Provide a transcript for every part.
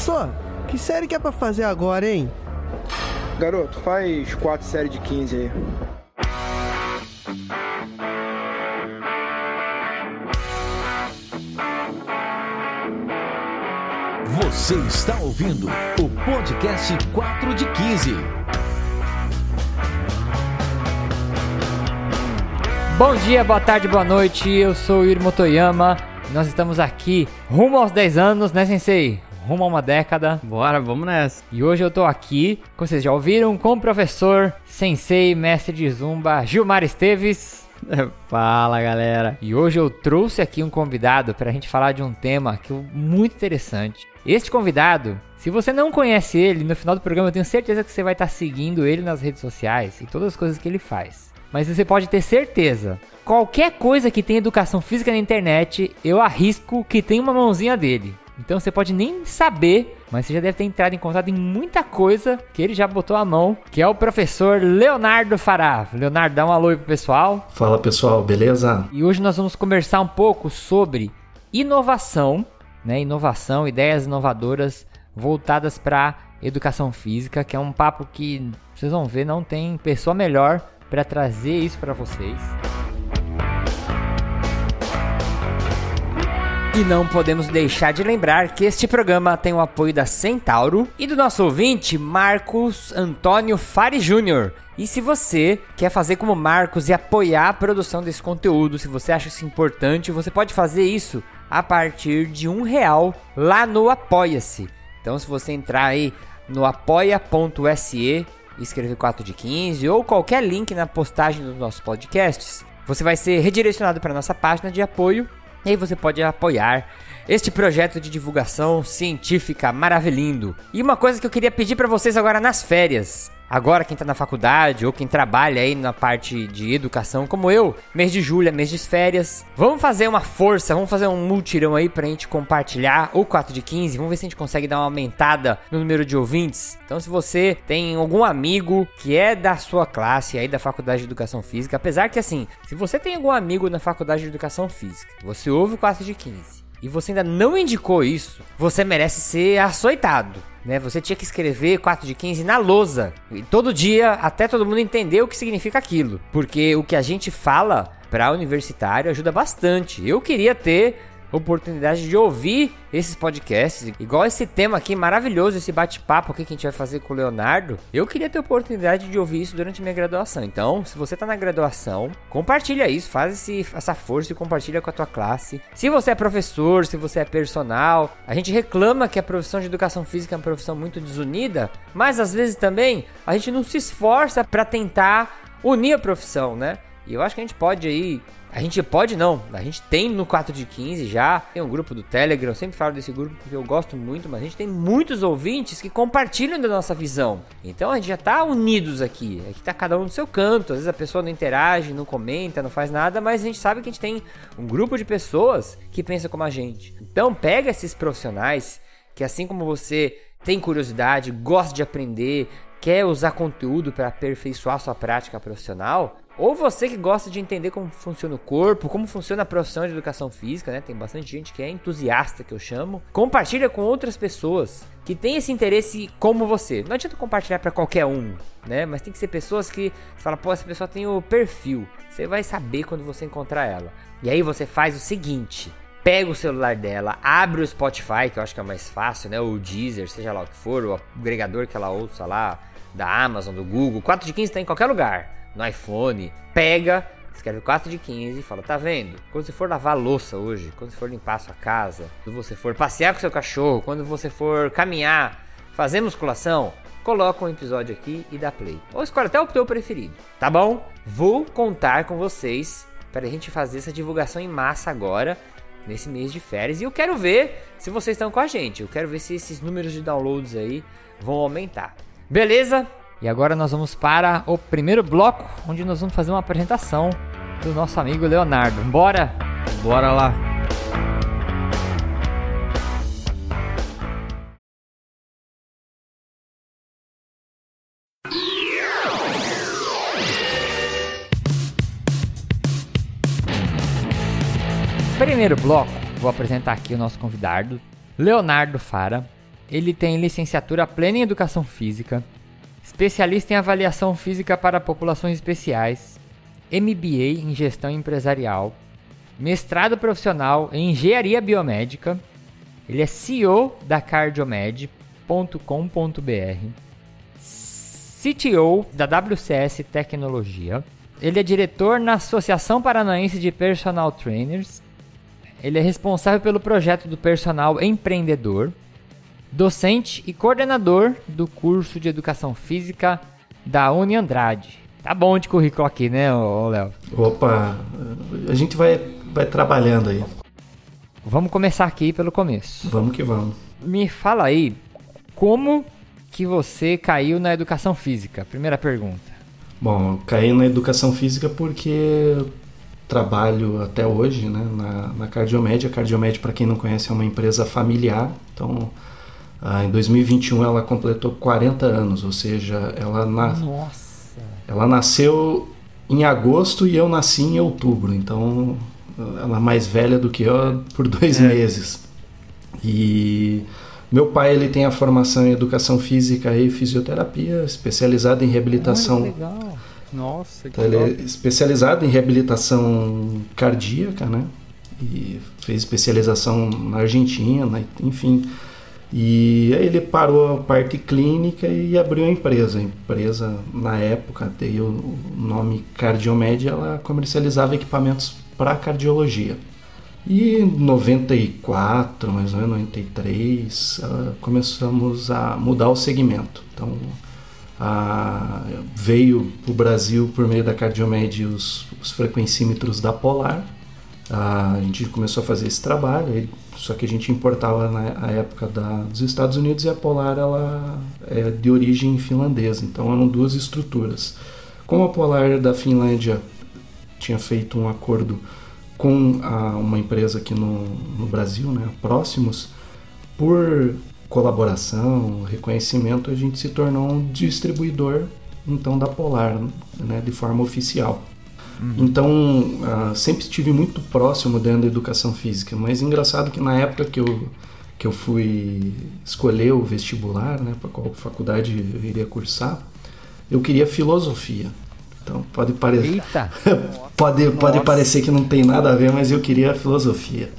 Professor, que série que é pra fazer agora, hein? Garoto, faz quatro séries de 15 aí. Você está ouvindo o podcast 4 de 15. Bom dia, boa tarde, boa noite. Eu sou o Yuri Motoyama. Nós estamos aqui rumo aos 10 anos, né, Sensei? Rumo a uma década. Bora, vamos nessa. E hoje eu tô aqui, como vocês já ouviram, com o professor, Sensei, mestre de Zumba, Gilmar Esteves. Fala, galera. E hoje eu trouxe aqui um convidado para a gente falar de um tema que é muito interessante. Este convidado, se você não conhece ele, no final do programa eu tenho certeza que você vai estar seguindo ele nas redes sociais e todas as coisas que ele faz. Mas você pode ter certeza, qualquer coisa que tem educação física na internet, eu arrisco que tem uma mãozinha dele. Então você pode nem saber, mas você já deve ter entrado em contato em muita coisa que ele já botou a mão, que é o professor Leonardo Fará. Leonardo, dá um alô aí pro pessoal. Fala pessoal, beleza? E hoje nós vamos conversar um pouco sobre inovação, né? Inovação, ideias inovadoras voltadas para educação física, que é um papo que vocês vão ver, não tem pessoa melhor para trazer isso para vocês. E não podemos deixar de lembrar que este programa tem o apoio da Centauro e do nosso ouvinte Marcos Antônio Fari Júnior. E se você quer fazer como Marcos e apoiar a produção desse conteúdo, se você acha isso importante, você pode fazer isso a partir de um real lá no Apoia-se. Então se você entrar aí no apoia.se escrever 4 de 15 ou qualquer link na postagem dos nossos podcasts, você vai ser redirecionado para nossa página de apoio e aí você pode apoiar este projeto de divulgação científica maravilhindo. E uma coisa que eu queria pedir para vocês agora nas férias. Agora quem tá na faculdade ou quem trabalha aí na parte de educação como eu, mês de julho é mês de férias. Vamos fazer uma força, vamos fazer um multirão aí pra gente compartilhar o 4 de 15. Vamos ver se a gente consegue dar uma aumentada no número de ouvintes. Então se você tem algum amigo que é da sua classe aí da faculdade de educação física, apesar que assim, se você tem algum amigo na faculdade de educação física, você ouve o 4 de 15 e você ainda não indicou isso, você merece ser açoitado. Né? Você tinha que escrever 4 de 15 na lousa. E todo dia, até todo mundo entender o que significa aquilo. Porque o que a gente fala para universitário ajuda bastante. Eu queria ter oportunidade de ouvir esses podcasts, igual esse tema aqui maravilhoso, esse bate-papo aqui que a gente vai fazer com o Leonardo. Eu queria ter oportunidade de ouvir isso durante minha graduação. Então, se você tá na graduação, compartilha isso, faz esse, essa força e compartilha com a tua classe. Se você é professor, se você é personal, a gente reclama que a profissão de educação física é uma profissão muito desunida, mas às vezes também a gente não se esforça para tentar unir a profissão, né? E eu acho que a gente pode aí a gente pode não, a gente tem no 4 de 15 já, tem um grupo do Telegram, eu sempre falo desse grupo porque eu gosto muito, mas a gente tem muitos ouvintes que compartilham da nossa visão. Então a gente já tá unidos aqui, aqui tá cada um no seu canto, às vezes a pessoa não interage, não comenta, não faz nada, mas a gente sabe que a gente tem um grupo de pessoas que pensa como a gente. Então pega esses profissionais que assim como você tem curiosidade, gosta de aprender, quer usar conteúdo para aperfeiçoar sua prática profissional, ou você que gosta de entender como funciona o corpo, como funciona a profissão de educação física, né? Tem bastante gente que é entusiasta, que eu chamo. Compartilha com outras pessoas que têm esse interesse como você. Não adianta compartilhar para qualquer um, né? Mas tem que ser pessoas que você fala, pô, essa pessoa tem o perfil. Você vai saber quando você encontrar ela. E aí você faz o seguinte: pega o celular dela, abre o Spotify, que eu acho que é mais fácil, né? Ou o Deezer, seja lá o que for, o agregador que ela ouça lá, da Amazon, do Google. 4 de 15 tá em qualquer lugar no iPhone, pega, escreve 4 de 15 e fala: Tá vendo? Quando você for lavar louça hoje, quando você for limpar a sua casa, quando você for passear com seu cachorro, quando você for caminhar, fazer musculação, coloca um episódio aqui e dá play. Ou escolhe até o teu preferido, tá bom? Vou contar com vocês para a gente fazer essa divulgação em massa agora, nesse mês de férias. E eu quero ver se vocês estão com a gente. Eu quero ver se esses números de downloads aí vão aumentar. Beleza? E agora nós vamos para o primeiro bloco, onde nós vamos fazer uma apresentação do nosso amigo Leonardo. Bora? Bora lá. Primeiro bloco, vou apresentar aqui o nosso convidado, Leonardo Fara. ele tem licenciatura plena em Educação Física, especialista em Avaliação Física para Populações Especiais, MBA em Gestão Empresarial, mestrado profissional em Engenharia Biomédica, ele é CEO da cardiomed.com.br, CTO da WCS Tecnologia, ele é diretor na Associação Paranaense de Personal Trainers, ele é responsável pelo projeto do personal empreendedor, docente e coordenador do curso de Educação Física da Uni Andrade. Tá bom de currículo aqui, né, Léo? Opa, a gente vai, vai trabalhando aí. Vamos começar aqui pelo começo. Vamos que vamos. Me fala aí, como que você caiu na educação física? Primeira pergunta. Bom, caí na educação física porque trabalho até hoje né, na, na Cardiomed. A Cardiomed, para quem não conhece, é uma empresa familiar. Então, ah, em 2021 ela completou 40 anos, ou seja, ela, na... ela nasceu em agosto e eu nasci em outubro. Então, ela é mais velha do que eu por dois é. meses. E meu pai ele tem a formação em educação física e fisioterapia, especializado em reabilitação. Ah, legal. Nossa, que então, ele é especializado em reabilitação cardíaca, né? E fez especialização na Argentina, enfim. E aí ele parou a parte clínica e abriu a empresa. A empresa, na época, deu o nome Cardiomed, ela comercializava equipamentos para cardiologia. E em 94, mais ou menos 93, começamos a mudar o segmento. Então, a, veio para o Brasil por meio da Cardiomed os, os frequencímetros da Polar. A, a gente começou a fazer esse trabalho, só que a gente importava na época da, dos Estados Unidos e a Polar ela é de origem finlandesa, então eram duas estruturas. Como a Polar da Finlândia tinha feito um acordo com a, uma empresa aqui no, no Brasil, né, Próximos, por colaboração, reconhecimento, a gente se tornou um distribuidor então da Polar, né, de forma oficial. Uhum. Então, uh, sempre estive muito próximo dentro da educação física, mas engraçado que na época que eu, que eu fui escolher o vestibular, né, para qual faculdade eu iria cursar, eu queria filosofia. Então pode parecer pode, pode parecer que não tem nada a ver, mas eu queria filosofia.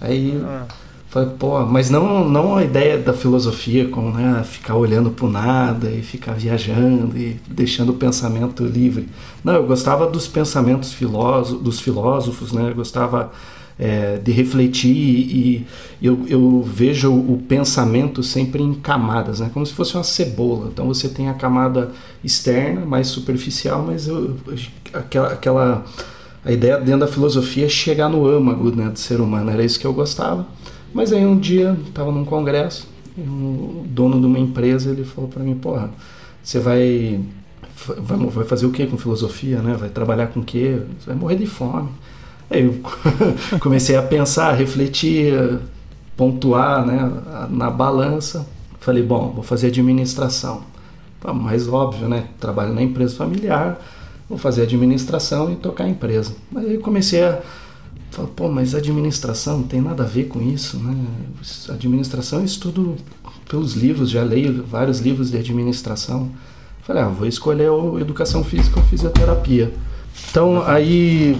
Aí ah. Falei, pô, mas não, não a ideia da filosofia como né, ficar olhando para nada e ficar viajando e deixando o pensamento livre. Não, eu gostava dos pensamentos filósofos, dos filósofos, né? Eu gostava é, de refletir e eu, eu, vejo o pensamento sempre em camadas, né? como se fosse uma cebola. Então você tem a camada externa, mais superficial, mas eu, aquela, aquela a ideia dentro da filosofia é chegar no âmago né, do ser humano, era isso que eu gostava. Mas aí um dia, estava num congresso, o dono de uma empresa ele falou para mim, porra, você vai, vai, vai fazer o que com filosofia, né? Vai trabalhar com o quê? Você vai morrer de fome. Aí eu comecei a pensar, a refletir, pontuar né, na balança. Falei, bom, vou fazer administração. Mais óbvio, né? Trabalho na empresa familiar, vou fazer administração e tocar a empresa. Aí eu comecei a falar, pô, mas administração tem nada a ver com isso, né? Administração eu estudo pelos livros, já leio vários livros de administração. Falei, ah, vou escolher educação física ou fisioterapia. Então aí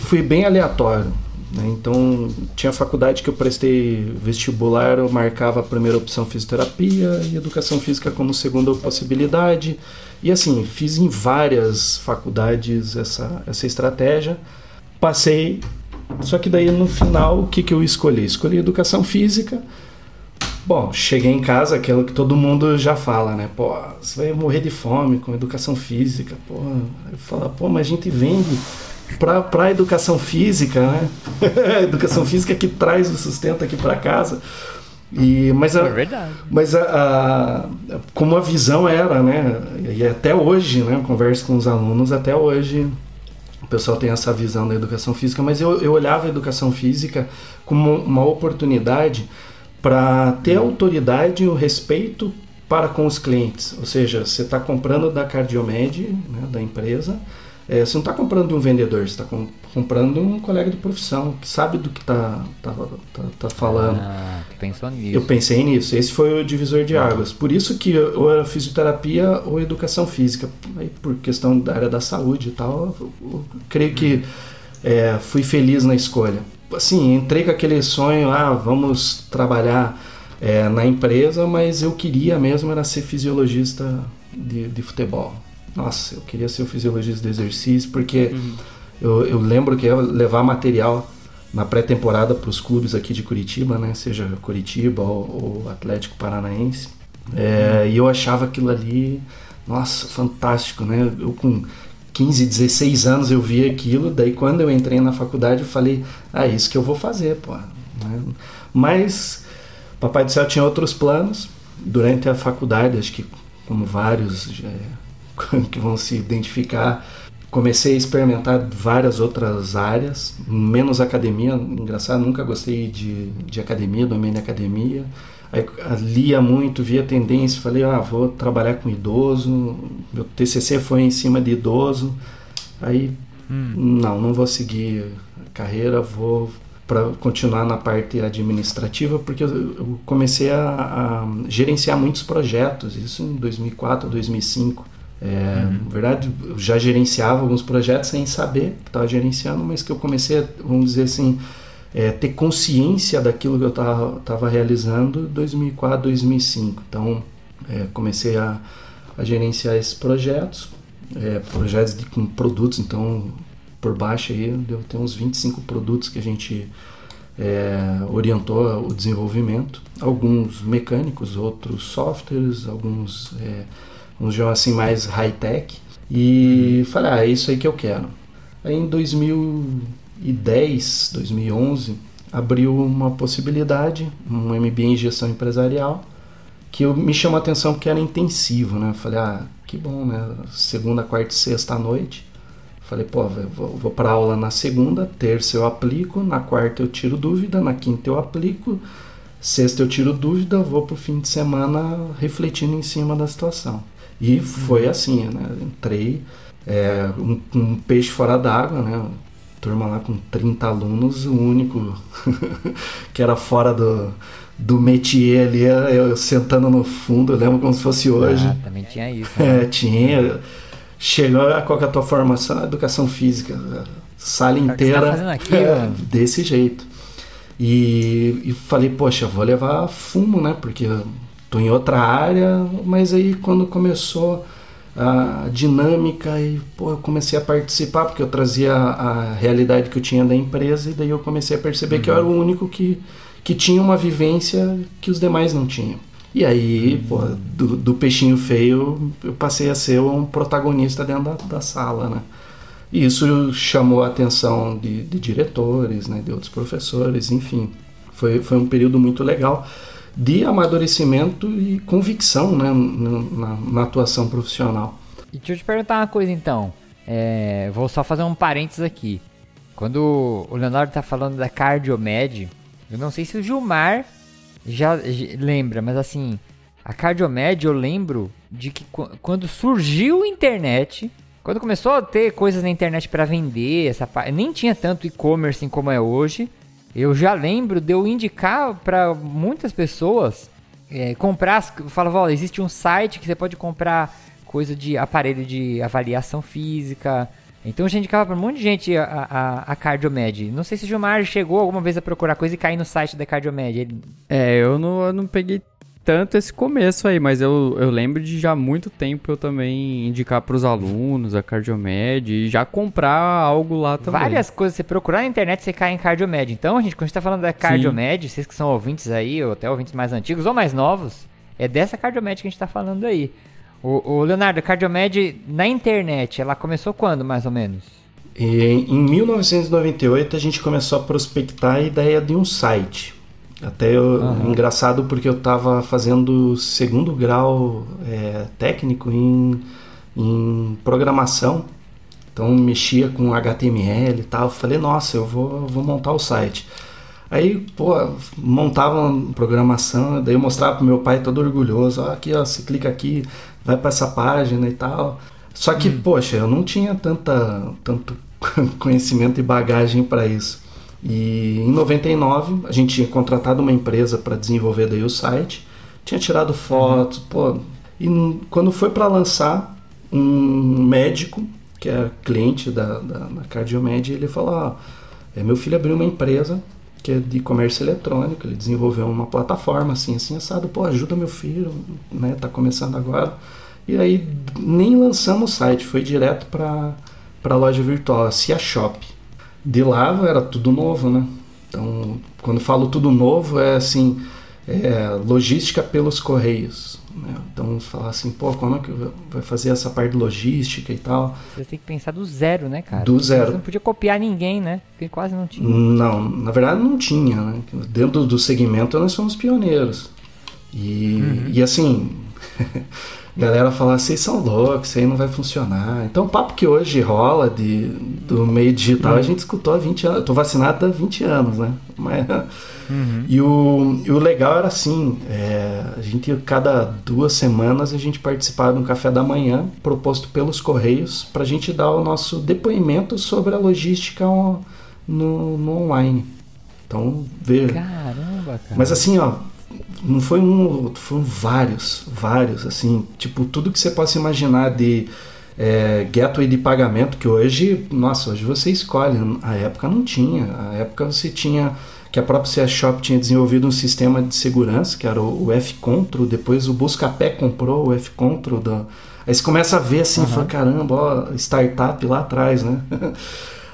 fui bem aleatório. Né? Então, tinha faculdade que eu prestei vestibular, eu marcava a primeira opção fisioterapia e educação física como segunda possibilidade. E assim, fiz em várias faculdades essa, essa estratégia. Passei, só que daí no final, o que, que eu escolhi? Escolhi educação física. Bom, cheguei em casa, aquilo que todo mundo já fala, né? Pô, você vai morrer de fome com educação física. Pô, eu falo, pô, mas a gente vende para a educação física, né? educação física que traz o sustento aqui para casa. E, mas a, é verdade. Mas a, a, como a visão era, né? E até hoje, né? Eu converso com os alunos, até hoje pessoal tem essa visão da educação física, mas eu, eu olhava a educação física como uma oportunidade para ter autoridade e o respeito para com os clientes. Ou seja, você está comprando da Cardiomed, né, da empresa, é, você não está comprando de um vendedor, você está comprando um colega de profissão que sabe do que tá, tá, tá, tá falando. Ah, pensou nisso. Eu pensei nisso. Esse foi o divisor de águas. Por isso que ou era fisioterapia ou educação física. Aí, por questão da área da saúde e tal, eu, eu creio que é, fui feliz na escolha. Assim, entrei com aquele sonho, ah, vamos trabalhar é, na empresa, mas eu queria mesmo era ser fisiologista de, de futebol. Nossa, eu queria ser o fisiologista de exercício, porque Uhum. Eu, eu lembro que ia levar material na pré-temporada para os clubes aqui de Curitiba, né? Seja Curitiba ou, ou Atlético Paranaense. É, E eu achava aquilo ali, nossa, fantástico, né? Eu com 15, 16 anos eu vi aquilo, daí quando eu entrei na faculdade eu falei, ah, é isso que eu vou fazer, pô. né? Mas Papai do Céu tinha outros planos durante a faculdade, acho que como vários é, que vão se identificar, comecei a experimentar várias outras áreas, menos academia. Engraçado, nunca gostei de, de academia, domínio de academia. Aí lia muito, via tendência, falei, ah, vou trabalhar com idoso. Meu TCC foi em cima de idoso. Aí, não, não vou seguir a carreira, vou para continuar na parte administrativa, porque eu, eu comecei a, a gerenciar muitos projetos, isso em 2004, 2005. É, Na verdade, eu já gerenciava alguns projetos sem saber que estava gerenciando, mas que eu comecei, vamos dizer assim, é, ter consciência daquilo que eu estava realizando em 2004, 2005. Então, é, comecei a, a gerenciar esses projetos, é, projetos de, com produtos, então, por baixo aí, deu ter uns 25 produtos que a gente é, orientou o desenvolvimento. Alguns mecânicos, outros softwares, alguns, vamos chamar assim, mais high-tech. E falei, ah, é isso aí que eu quero. Aí em 2010, 2011, abriu uma possibilidade, um MBA em gestão empresarial, que eu, me chamou a atenção porque era intensivo, né? Falei, ah, que bom, né? Segunda, quarta e sexta à noite. Falei, pô, vou, vou para aula na segunda, terça eu aplico, na quarta eu tiro dúvida, na quinta eu aplico, sexta eu tiro dúvida, vou pro fim de semana refletindo em cima da situação. E foi assim, né? Entrei, é, um, um peixe fora d'água, né? Turma lá com 30 alunos, o único que era fora do, do métier ali, eu sentando no fundo, eu lembro como se fosse hoje. Ah, também tinha isso. Né? É, tinha. Chegou a qual que é a tua formação? Educação física. Sala tá inteira. fazendo aqui, é, desse jeito. E, e falei, poxa, vou levar fumo, né? Porque tô em outra área, mas aí quando começou a dinâmica e pô, eu comecei a participar porque eu trazia a, a realidade que eu tinha da empresa e daí eu comecei a perceber que eu era o único que, que tinha uma vivência que os demais não tinham. E aí, pô, do, do peixinho feio, eu passei a ser um protagonista dentro da, da sala, né? E isso chamou a atenção de, de diretores, né, de outros professores, enfim. Foi, foi um período muito legal de amadurecimento e convicção né, na, na atuação profissional. E deixa eu te perguntar uma coisa então. É, vou só fazer um parênteses aqui. Quando o Leonardo tá falando da Cardiomed, eu não sei se o Gilmar já, lembra, mas assim, a Cardiomed eu lembro de que qu- quando surgiu a internet, quando começou a ter coisas na internet para vender, essa nem tinha tanto e-commerce como é hoje. Eu já lembro de eu indicar para muitas pessoas é, comprar. falava, ó, existe um site que você pode comprar coisa de aparelho de avaliação física. Então eu já indicava pra um monte de gente a, a, a Cardiomed. Não sei se o Gilmar chegou alguma vez a procurar coisa e cair no site da Cardiomed. Ele- É, eu não, eu não peguei tanto esse começo aí, mas eu, eu lembro de já há muito tempo eu também indicar pros alunos a Cardiomed e já comprar algo lá também. Várias coisas, você procurar na internet, você cai em Cardiomed. Então, gente, quando a gente tá falando da Cardiomed, vocês que são ouvintes aí, ou até ouvintes mais antigos ou mais novos, é dessa Cardiomed que a gente tá falando aí. O, o Leonardo, a Cardiomed na internet, ela começou quando, mais ou menos? E em 1998 a gente começou a prospectar a ideia de um site. Até eu- Aham. engraçado porque eu estava fazendo segundo grau é, técnico em, em programação. Então mexia com HTML e tal. Falei, nossa, eu vou, vou montar o site. Aí, pô, montava uma programação, daí eu mostrava pro meu pai todo orgulhoso, ó, aqui ó, você clica aqui, vai para essa página e tal. Só que, poxa, eu não tinha tanta, tanto conhecimento e bagagem para isso. E em 99 a gente tinha contratado uma empresa para desenvolver daí o site, tinha tirado fotos, pô, e quando foi para lançar, um médico que é cliente da, da, da Cardiomed, ele falou: ó, é, meu filho abriu uma empresa que é de comércio eletrônico, ele desenvolveu uma plataforma assim, assim, assado, pô, ajuda meu filho, né, tá começando agora. E aí nem lançamos o site, foi direto para para a loja virtual, a Cia Shop. De lá era tudo novo, né? Então, quando falo tudo novo, é assim, é, logística pelos correios. Né? Então, falar assim, pô, como é que vai fazer essa parte de logística e tal? Você tem que pensar do zero, né, cara? Do zero. Você não podia copiar ninguém, né? Porque quase não tinha. Não, na verdade não tinha, né? Dentro do segmento nós somos pioneiros. E, e assim, galera fala, vocês são loucos, isso aí não vai funcionar. Então o papo que hoje rola de, do meio digital, a gente escutou há 20 anos. Eu tô vacinado há 20 anos, né? Mas, e, o, e o legal era assim, é, a gente cada duas semanas a gente participava de um café da manhã proposto pelos Correios para a gente dar o nosso depoimento sobre a logística on- no, no online. Então, veja. Caramba, cara. Mas assim, ó, não foi um, foram vários, vários, assim, tipo, tudo que você possa imaginar de é, gateway de pagamento, que hoje, nossa, hoje você escolhe, a época não tinha, a época você tinha, que a própria CS Shop tinha desenvolvido um sistema de segurança, que era o, o F-Control, depois o Buscapé comprou o F-Control, da... aí você começa a ver assim, fala, caramba, ó, startup lá atrás, né?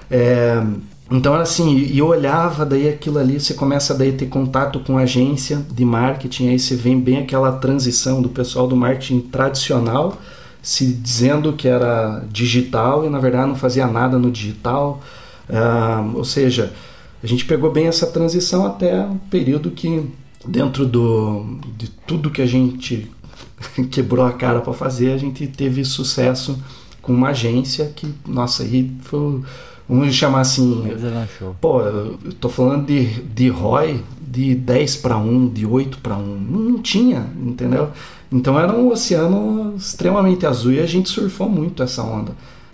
É, então era assim, e eu olhava daí aquilo ali, você começa daí a ter contato com agência de marketing, aí você vem bem aquela transição do pessoal do marketing tradicional, se dizendo que era digital e na verdade não fazia nada no digital. Ah, ou seja, a gente pegou bem essa transição até o período que dentro do, de tudo que a gente quebrou a cara para fazer, a gente teve sucesso com uma agência que, nossa, aí foi, vamos chamar assim. Pô, eu tô falando de, de ROI de 10 para 1, de 8 para 1. Não, não tinha, entendeu? Então era um oceano extremamente azul e a gente surfou muito essa onda.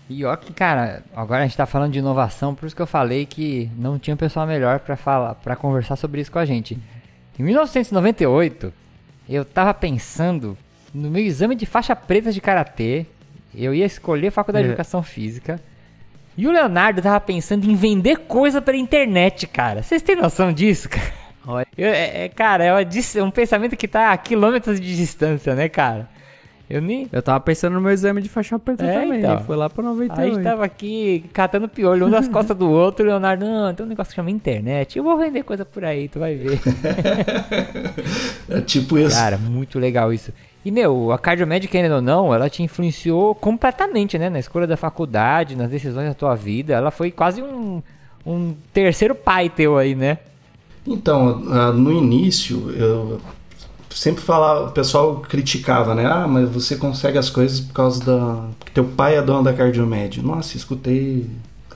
E ó que, cara, agora a gente tá falando de inovação, por isso que eu falei que não tinha um pessoal melhor pra falar, para conversar sobre isso com a gente. Em 1998, eu tava pensando no meu exame de faixa preta de karatê, eu ia escolher faculdade de É. educação física. E o Leonardo tava pensando em vender coisa pela internet, cara. Vocês têm noção disso, cara? Eu- é, é, cara, é uma dis- um pensamento que tá a quilômetros de distância, né, cara? Eu nem. Eu tava pensando no meu exame de faixa preta É, também. então. Foi lá pra Aí a 98. gente tava aqui catando piolho, um das costas do outro, o Leonardo, não, tem um negócio que chama internet, eu vou vender coisa por aí, tu vai ver. É tipo isso. Cara, muito legal isso. E, meu, a Cardiomed, querendo ou não, ela te influenciou completamente, né? Na escolha da faculdade, nas decisões da tua vida. Ela foi quase um, um terceiro pai teu aí, né? Então, ah, no início, eu sempre falava, o pessoal criticava, né? Ah, mas você consegue as coisas por causa da. Porque teu pai é dono da Cardiomed. Nossa, escutei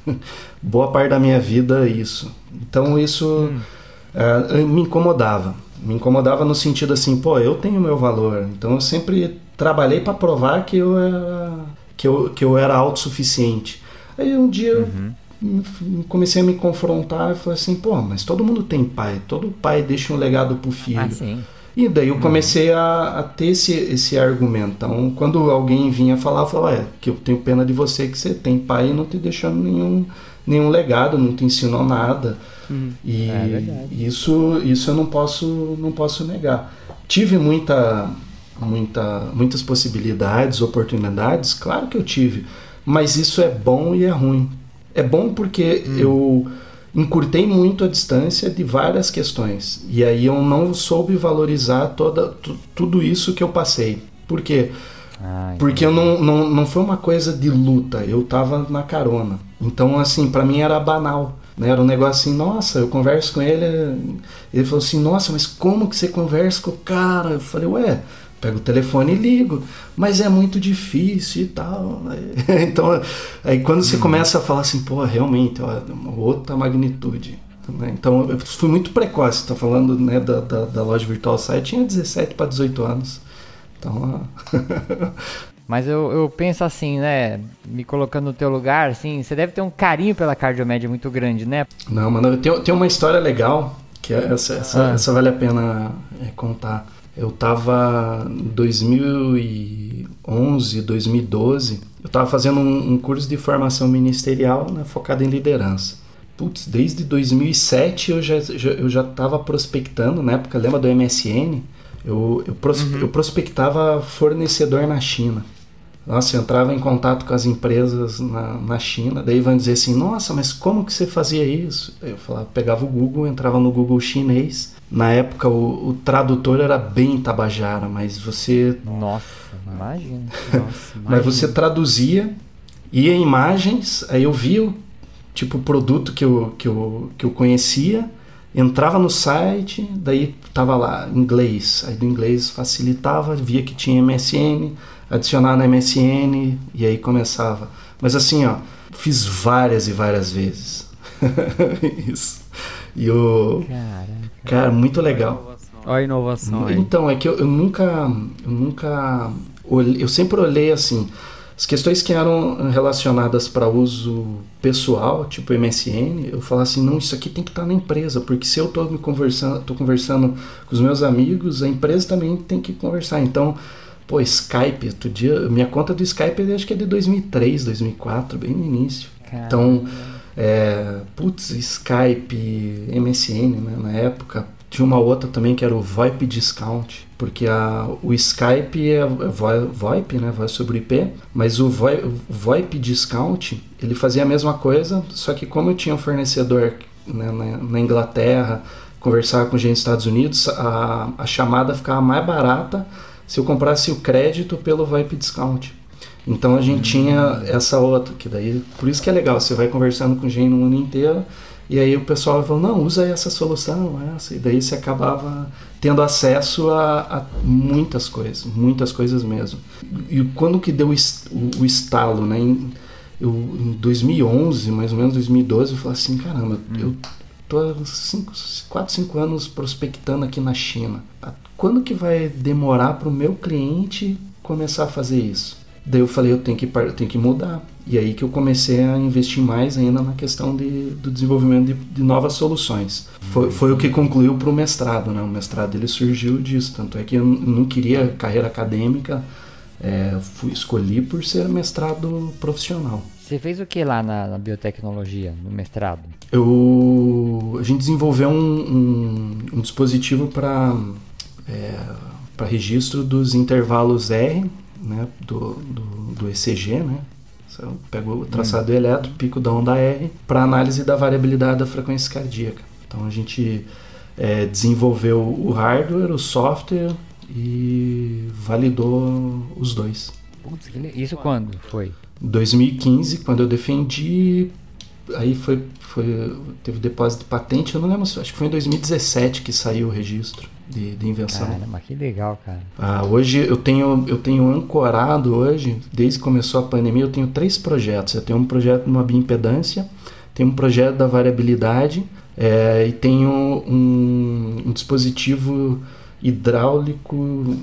boa parte da minha vida isso. Então isso ah, me incomodava. Me incomodava no sentido assim, pô, eu tenho meu valor. Então eu sempre trabalhei para provar que eu era que eu, que eu era autossuficiente. Aí um dia eu me- comecei a me confrontar e falei assim, pô, mas todo mundo tem pai, todo pai deixa um legado pro filho. Ah, sim. E daí eu comecei a, a ter esse, esse argumento. Então, quando alguém vinha falar, eu falava, é, que eu tenho pena de você que você tem pai e não te deixou nenhum, nenhum legado, não te ensinou nada. E É isso, isso eu não posso, não posso negar. Tive muita, muita, muitas possibilidades, oportunidades, claro que eu tive. Mas isso é bom e é ruim. É bom porque eu encurtei muito a distância de várias questões. E aí eu não soube valorizar toda, tu- tudo isso que eu passei. Por quê? Ah, Porque eu não, não, não foi uma coisa de luta, eu tava na carona. Então, assim, pra mim era banal. Né? Era um negócio assim, nossa, eu converso com ele. Ele falou assim, nossa, mas como que você conversa com o cara? Eu falei, ué, pego o telefone e ligo. Mas é muito difícil e tal. então, aí quando você começa a falar assim, pô, realmente, ó, uma outra magnitude. né? Então, eu fui muito precoce. Tô falando né, da, da, da loja virtual site, tinha 17 para 18 anos. Então, ó, Mas eu, eu penso assim, né? Me colocando no teu lugar, assim, você deve ter um carinho pela cardiomédia muito grande, né? Não, mano, tem, tem uma história legal, que é essa, essa, Ah. essa vale a pena é, contar. Eu tava em 2011, 2012, eu tava fazendo um, um curso de formação ministerial né, focado em liderança. Putz, desde 2007 eu já, já, eu já tava prospectando, na época, lembra do MSN? Eu, eu, pros, eu prospectava fornecedor na China. Nossa, eu entrava em contato com as empresas na, na China, daí vão dizer assim, nossa, mas como que você fazia isso? Eu falava, pegava o Google, entrava no Google chinês. Na época o, o tradutor era bem tabajara, mas você, Nossa, imagina. Nossa, mas você traduzia, ia em imagens, aí eu via o tipo produto que eu, que, eu, que eu conhecia, entrava no site, daí tava lá inglês, aí do inglês facilitava, via que tinha MSN, adicionar na MSN e aí começava. Mas assim, ó, fiz várias e várias vezes. Isso. E o Caraca. cara, muito legal. Olha a inovação. Então, é que eu, eu nunca eu nunca olhei, eu sempre olhei assim, as questões que eram relacionadas para uso pessoal, tipo MSN, eu falava assim, não, isso aqui tem que estar na empresa, porque se eu estou me conversando, tô conversando com os meus amigos, a empresa também tem que conversar. Então, pô, Skype, outro dia, minha conta do Skype acho que é de 2003, 2004, bem no início. Caramba. Então, é, putz, Skype, MSN, né, na época. Tinha uma outra também que era o VoIP Discount, porque a, o Skype é, é vo- VoIP, né, voz sobre IP, mas o, Voi- o VoIP Discount, ele fazia a mesma coisa, só que como eu tinha um fornecedor né, na, na Inglaterra, conversava com gente dos Estados Unidos, a, a chamada ficava mais barata se eu comprasse o crédito pelo VoIP Discount. Então a gente tinha essa outra, que daí, por isso que é legal, você vai conversando com gente no mundo inteiro, e aí o pessoal falando, não, usa essa solução, essa, e daí você acabava tendo acesso a, a muitas coisas, muitas coisas mesmo. E quando que deu o est- o, o estalo, né? Em, eu, em 2011, mais ou menos 2012, eu falei assim, caramba, eu tô há 4, 5 anos prospectando aqui na China. Quando que vai demorar para o meu cliente começar a fazer isso? Daí eu falei, eu tenho que, eu tenho que mudar. E aí que eu comecei a investir mais ainda na questão de, do desenvolvimento de, de novas soluções. Foi, foi o que concluiu para o mestrado, né? O mestrado ele surgiu disso. Tanto é que eu não queria carreira acadêmica, é, fui, escolhi por ser mestrado profissional. Você fez o que lá na, na biotecnologia, no mestrado? Eu, a gente desenvolveu um, um, um dispositivo para para registro dos intervalos R, né, do, do, do ECG, né? Pega o traçado eletro, pico da onda R, para análise da variabilidade da frequência cardíaca. Então a gente é, desenvolveu o hardware, o software e validou os dois. Putz, isso quando foi? 2015, quando eu defendi, aí foi, foi teve depósito de patente, eu não lembro, acho que foi em 2017 que saiu o registro de, de invenção. Caramba, que legal, cara. Ah, hoje eu tenho, eu tenho ancorado hoje, desde que começou a pandemia, eu tenho três projetos. Eu tenho um projeto numa bioimpedância, tenho um projeto da variabilidade é, e tenho um, um dispositivo hidráulico.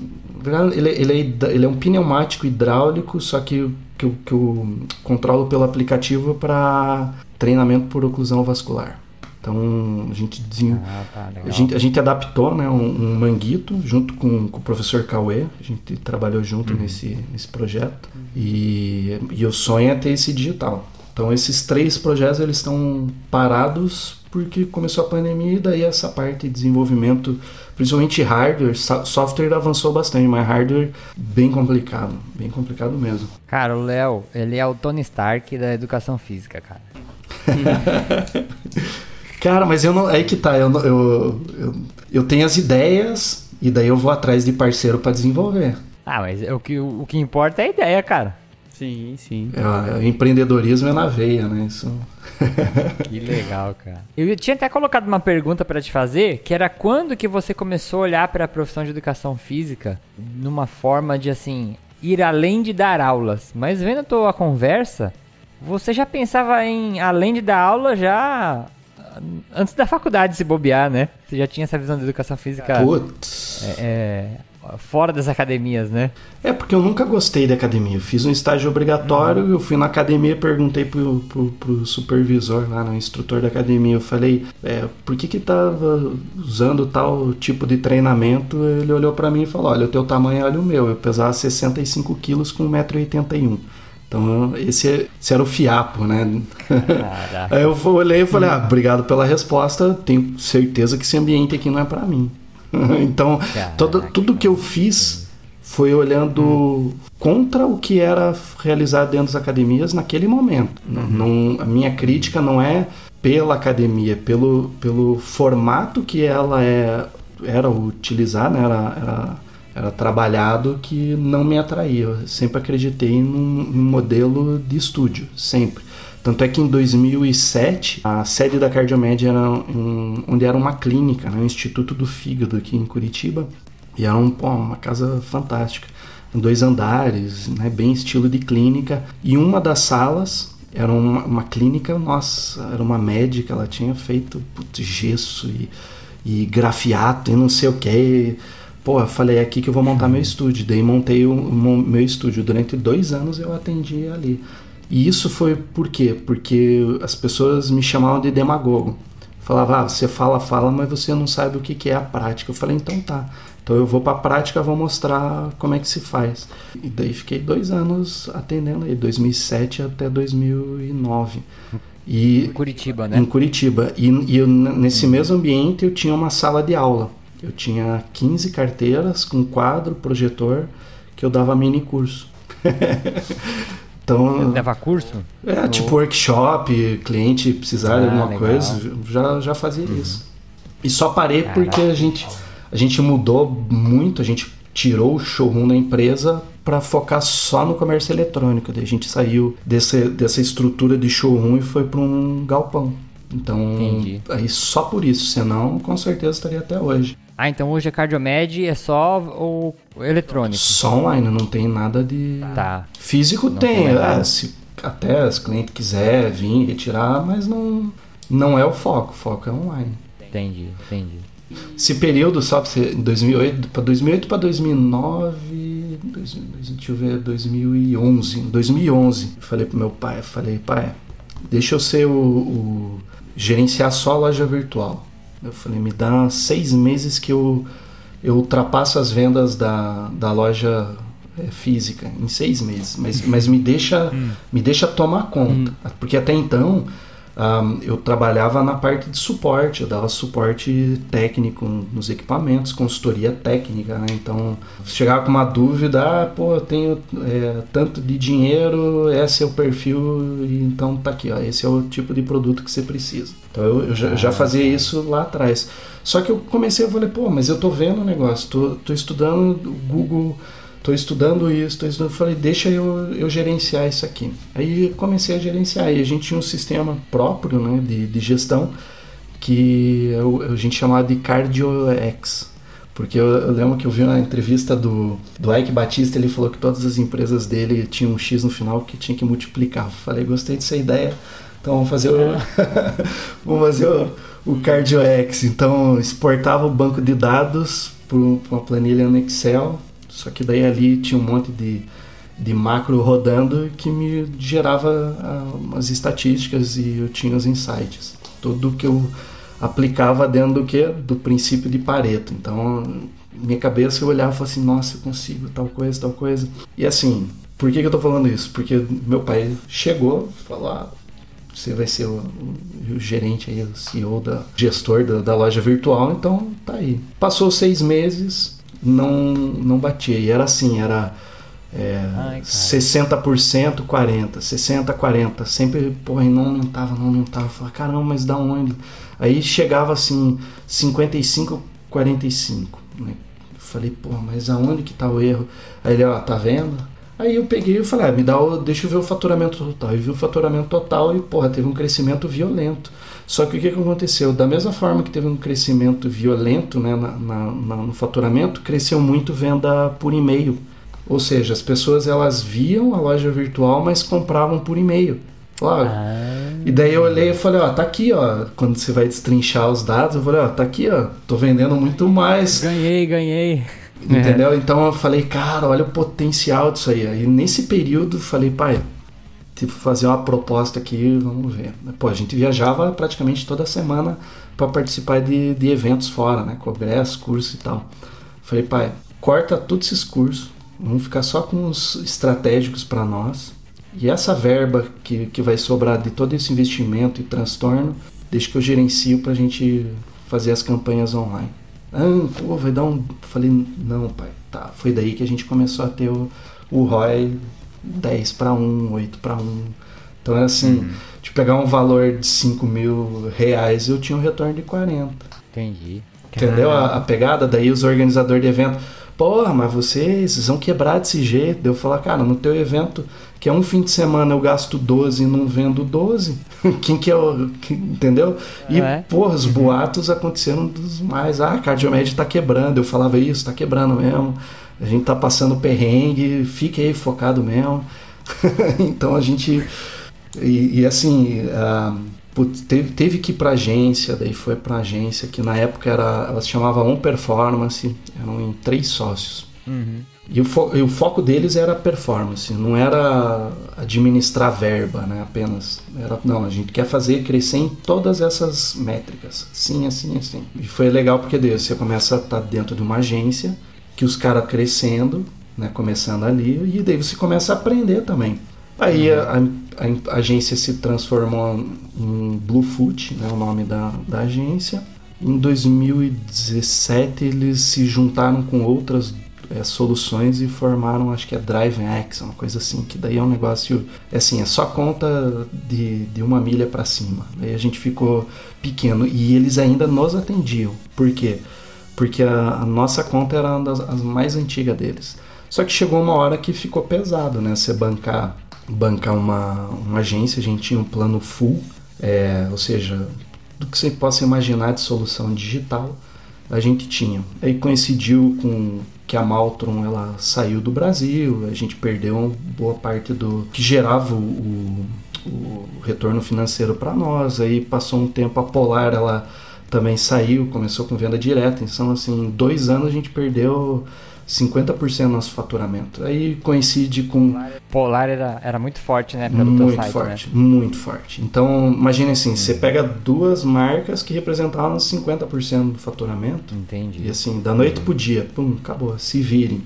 Ele, ele, é, ele é um pneumático hidráulico, só que, que, eu- que eu controlo pelo aplicativo para treinamento por oclusão vascular. Então a gente. Ah, tá. A gente, a gente adaptou né, um, um manguito junto com, com o professor Cauê, a gente trabalhou junto nesse, nesse projeto e, e o sonho é ter esse digital. Então esses três projetos eles estão parados porque começou a pandemia e daí essa parte de desenvolvimento, principalmente hardware, so- software avançou bastante, mas hardware bem complicado, bem complicado mesmo. Cara, o Léo, ele é o Tony Stark da educação física, cara. Cara, mas eu não. Aí que tá, eu, eu, eu, eu tenho as ideias e daí eu vou atrás de parceiro para desenvolver. Ah, mas o que, o que importa é a ideia, cara. Sim, sim. É, o empreendedorismo é na veia, né? Isso. Que legal, cara. Eu tinha até colocado uma pergunta pra te fazer, que era quando que você começou a olhar pra profissão de educação física numa forma de assim ir além de dar aulas. Mas vendo a tua conversa, você já pensava em além de dar aula já antes da faculdade se bobear, né? Você já tinha essa visão de educação física Putz. é, fora das academias, né? É, porque eu nunca gostei da academia. Eu fiz um estágio obrigatório, eu fui na academia perguntei pro, pro, pro supervisor lá, no instrutor da academia, eu falei, é, por que que tava usando tal tipo de treinamento? Ele olhou para mim e falou, olha, o teu tamanho olha o meu, eu pesava 65 quilos com 1,81m. Então, esse, esse, era o fiapo, né? Aí eu olhei e falei, ah, obrigado pela resposta, tenho certeza que esse ambiente aqui não é para mim. então, todo, tudo que eu fiz foi olhando contra o que era realizado dentro das academias naquele momento. Não, a minha crítica não é pela academia, é pelo, pelo formato que ela é, era utilizada, né? era, era, era trabalhado que não me atraía. Eu sempre acreditei num, num modelo de estúdio, sempre. Tanto é que em 2007, a sede da Cardiomed era um, onde era uma clínica, né, um Instituto do Fígado aqui em Curitiba. E era um, pô, uma casa fantástica. Dois andares, né, bem estilo de clínica. E uma das salas era uma, uma clínica, nossa, era uma médica, ela tinha feito putz, gesso e, e grafiato e não sei o que. Pô, eu falei, é aqui que eu vou montar meu estúdio. Daí montei o, o meu estúdio. Durante dois anos eu atendi ali. E isso foi por quê? Porque as pessoas me chamavam de demagogo. Falava, ah, você fala, fala, mas você não sabe o que, que é a prática. Eu falei, então tá. Então eu vou para a prática, vou mostrar como é que se faz. E daí fiquei dois anos atendendo aí, 2007 até 2009. E, em Curitiba, né? Em Curitiba. E, e eu, nesse mesmo ambiente eu tinha uma sala de aula. Eu tinha 15 carteiras com quadro, projetor, que eu dava mini curso. Então, leva curso? É, Ou... tipo workshop, cliente precisar ah, de alguma legal. coisa, já, já fazia uhum. isso. E só parei Caraca. porque a gente, a gente mudou muito, a gente tirou o showroom da empresa para focar só no comércio eletrônico. Daí a gente saiu desse, dessa estrutura de showroom e foi para um galpão. Então, Entendi. aí só por isso, senão com certeza estaria até hoje. Ah, então hoje a Cardiomed é só o eletrônico? Só online, não tem nada de. Tá. Físico não tem, tem é, se até se o cliente quiser vir retirar, mas não, não é o foco, o foco é online. Entendi, entendi. Esse período, só para 2008 para 2008 para 2009, deixa eu ver, 2011, 2011, eu falei pro meu pai, falei, pai, deixa eu ser o, o gerenciar só a loja virtual. Eu falei, me dá seis meses que eu, eu ultrapasso as vendas da, da loja é, física, em seis meses. Mas, mas me, deixa, hum. me deixa tomar conta. Hum. Porque até então um, eu trabalhava na parte de suporte, eu dava suporte técnico nos equipamentos, consultoria técnica, né? Então, chegava com uma dúvida, ah, pô, eu tenho é, tanto de dinheiro, esse é o perfil, então tá aqui, ó, esse é o tipo de produto que você precisa. Então eu, eu já, já, fazia isso lá atrás. Só que eu comecei, eu falei, pô, mas eu tô vendo o negócio, tô, tô estudando o Google estou estudando isso, estou estudando. Falei, deixa eu, eu gerenciar isso aqui. Aí comecei a gerenciar. E a gente tinha um sistema próprio né, de, de gestão que eu, a gente chamava de CardioX. Porque eu, eu, lembro que eu vi uma entrevista do, do Ike Batista, ele falou que todas as empresas dele tinham um X no final que tinha que multiplicar. falei, gostei dessa ideia, então vamos fazer o, vamos fazer o, o CardioX. Então exportava o banco de dados para uma planilha no Excel, só que daí ali tinha um monte de, de macro rodando que me gerava uh, as estatísticas e eu tinha os insights. Tudo que eu aplicava dentro do que? Do princípio de Pareto. Então, minha cabeça eu olhava e falava assim, nossa, eu consigo tal coisa, tal coisa. E assim, por que, que eu tô falando isso? Porque meu pai chegou falou, ah, você vai ser o, o, gerente aí, o CEO da gestor da, da, loja virtual, então tá aí. Passou seis meses, não, não batia. E era assim, era é, Ai, 60%, 40%, 60%, 40%. Sempre, porra, não aumentava, não aumentava. Falava, caramba, mas da onde? Aí chegava assim, 55%, 45%. Né? Falei, pô, mas aonde que tá o erro? Aí ele, ó, tá vendo? Aí eu peguei e falei, ah, me dá o, deixa eu ver o faturamento total. E vi o faturamento total e, porra, teve um crescimento violento. Só que o que, aconteceu? Da mesma forma que teve um crescimento violento né, na, na, no faturamento, cresceu muito venda por e-mail. Ou seja, as pessoas elas viam a loja virtual, mas compravam por e-mail. Ah. E daí eu olhei e falei, ó, tá aqui, ó. Quando você vai destrinchar os dados, eu falei, ó, tá aqui, ó. Tô vendendo muito mais. Ganhei, ganhei. Entendeu? Então eu falei, cara, olha o potencial disso aí. Aí nesse período eu falei, pai, tipo, fazer uma proposta aqui, vamos ver. Pô, a gente viajava praticamente toda semana para participar de, de eventos fora, né? Congresso, curso e tal. Falei, pai, corta todos esses cursos, vamos ficar só com os estratégicos para nós. E essa verba que, que vai sobrar de todo esse investimento e transtorno, deixa que eu gerencio para a gente fazer as campanhas online. Ah, pô, vai dar um. Falei, não, pai, tá. Foi daí que a gente começou a ter o, o ROI 10 para 1, 8 para 1. Então é assim, Uhum. de pegar um valor de 5 mil reais, eu tinha um retorno de 40. Entendi. Entendeu a, a pegada? Daí os organizadores de evento, porra, mas vocês, vocês vão quebrar desse jeito. Daí eu falar, cara, no teu evento, que é um fim de semana eu gasto 12 e não vendo 12. Quem que é o. que- entendeu? E, É. porra, os boatos aconteceram dos mais. Ah, a Cardiomed tá quebrando. Eu falava isso, tá quebrando mesmo. A gente tá passando perrengue, fique aí focado mesmo. então a gente. E, e assim, putz, teve, teve que ir pra agência, daí foi pra agência, que na época era, ela se chamava On Performance, eram em três sócios. Uhum. E o, e o foco deles era performance, não era administrar verba, né? Apenas. Era, não, a gente quer fazer crescer em todas essas métricas. Sim, assim, assim. E foi legal porque daí você começa a estar dentro de uma agência, que os caras crescendo, né? Começando ali, e daí você começa a aprender também. Aí a, a- a agência se transformou em Bluefoot, né? O nome da, da agência. Em 2017 eles se juntaram com outras é, soluções e formaram, acho que é Drive X, uma coisa assim, que daí é um negócio, é assim, é só conta de, de uma milha para cima. Aí a gente ficou pequeno e eles ainda nos atendiam. Por quê? Porque a, a nossa conta era uma das as mais antigas deles. Só que chegou uma hora que ficou pesado, né? Você bancar, bancar uma, uma agência, a gente tinha um plano full, é, ou seja, do que você possa imaginar de solução digital, a gente tinha. Aí coincidiu com que a Maltron ela saiu do Brasil, a gente perdeu uma boa parte do que gerava o, o, retorno financeiro para nós. Aí passou um tempo a Polar ela também saiu, começou com venda direta. Então assim, em dois anos a gente perdeu 50% do nosso faturamento. Aí coincide com Polar era, era muito forte, né? Pelo muito site, forte, né? muito forte. Então, imagine assim, você pega duas marcas que representavam 50% do faturamento Entendi. e assim, da noite pro dia, pum, acabou, se virem.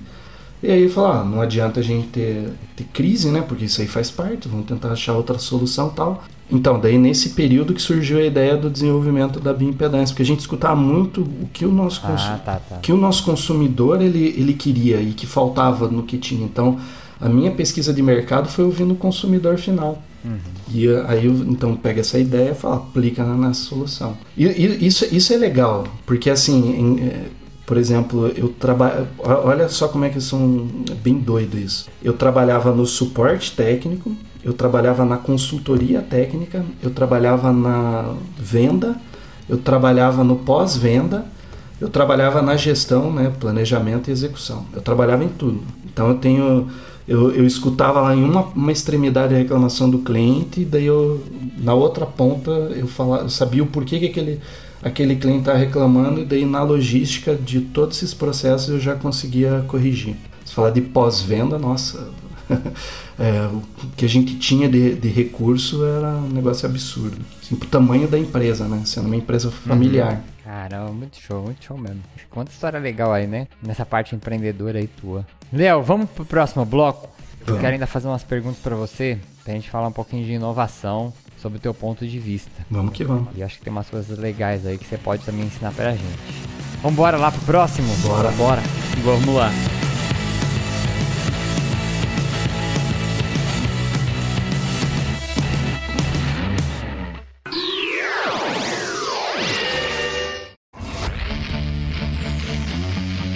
E aí falar, ah, não adianta a gente ter, ter crise, né? Porque isso aí faz parte, vamos tentar achar outra solução e tal. Então, daí nesse período que surgiu a ideia do desenvolvimento da bioimpedância, porque a gente escutava muito o que o nosso Ah, consumidor tá, tá. que o nosso consumidor ele, ele queria e que faltava no que tinha. Então, a minha pesquisa de mercado foi ouvindo o consumidor final. E eh, aí eu então pega essa ideia e fala, aplica na, na solução. E, e isso, isso é legal, porque assim, em, eh, por exemplo, eu trabalho. Olha só como é que são bem doido isso. Eu trabalhava no suporte técnico, eu trabalhava na consultoria técnica, eu trabalhava na venda, eu trabalhava no pós-venda, eu trabalhava na gestão, né, planejamento e execução. Eu trabalhava em tudo. Então eu tenho, eu, eu escutava lá em uma, uma extremidade a reclamação do cliente, daí eu na outra ponta eu falava, eu sabia o porquê que aquele aquele cliente está reclamando e daí na logística de todos esses processos eu já conseguia corrigir. Se falar de pós-venda, nossa, é, o que a gente tinha de, de recurso era um negócio absurdo. Assim, pro tamanho da empresa, né? Sendo uma empresa familiar. Caramba, muito show, muito show mesmo. Quanta história legal aí, né? Nessa parte empreendedora aí tua. Léo, vamos pro próximo bloco? Eu quero ainda fazer umas perguntas pra você, pra gente falar um pouquinho de inovação, sobre o teu ponto de vista. Vamos que vamos. E acho que tem umas coisas legais aí que você pode também ensinar pra gente. Vambora lá pro próximo? Bora. Bora. Vamos lá.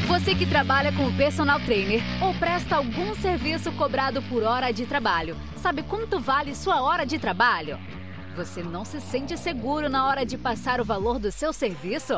Você que trabalha com personal trainer ou presta algum serviço cobrado por hora de trabalho, sabe quanto vale sua hora de trabalho? Você não se sente seguro na hora de passar o valor do seu serviço?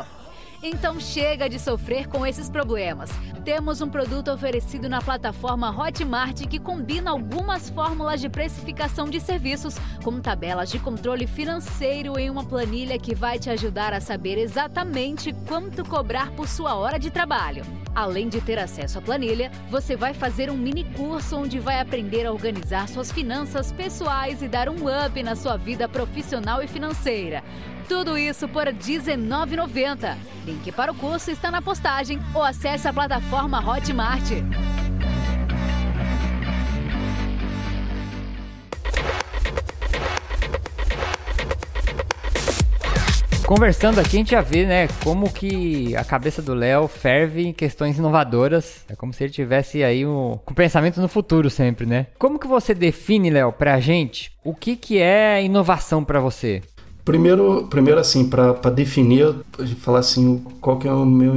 Então chega de sofrer com esses problemas. Temos um produto oferecido na plataforma Hotmart que combina algumas fórmulas de precificação de serviços com tabelas de controle financeiro em uma planilha que vai te ajudar a saber exatamente quanto cobrar por sua hora de trabalho. Além de ter acesso à planilha, você vai fazer um mini curso onde vai aprender a organizar suas finanças pessoais e dar um up na sua vida profissional e financeira. Tudo isso por R$19,90. Link para o curso está na postagem ou acesse a plataforma Hotmart. Conversando aqui, a gente já vê, né, como que a cabeça do Léo ferve em questões inovadoras. É como se ele tivesse aí um, com pensamento no futuro sempre, né? Como que você define, Léo, pra gente, o que que é inovação para você? Primeiro, primeiro assim, para definir, falar assim, qual que é o meu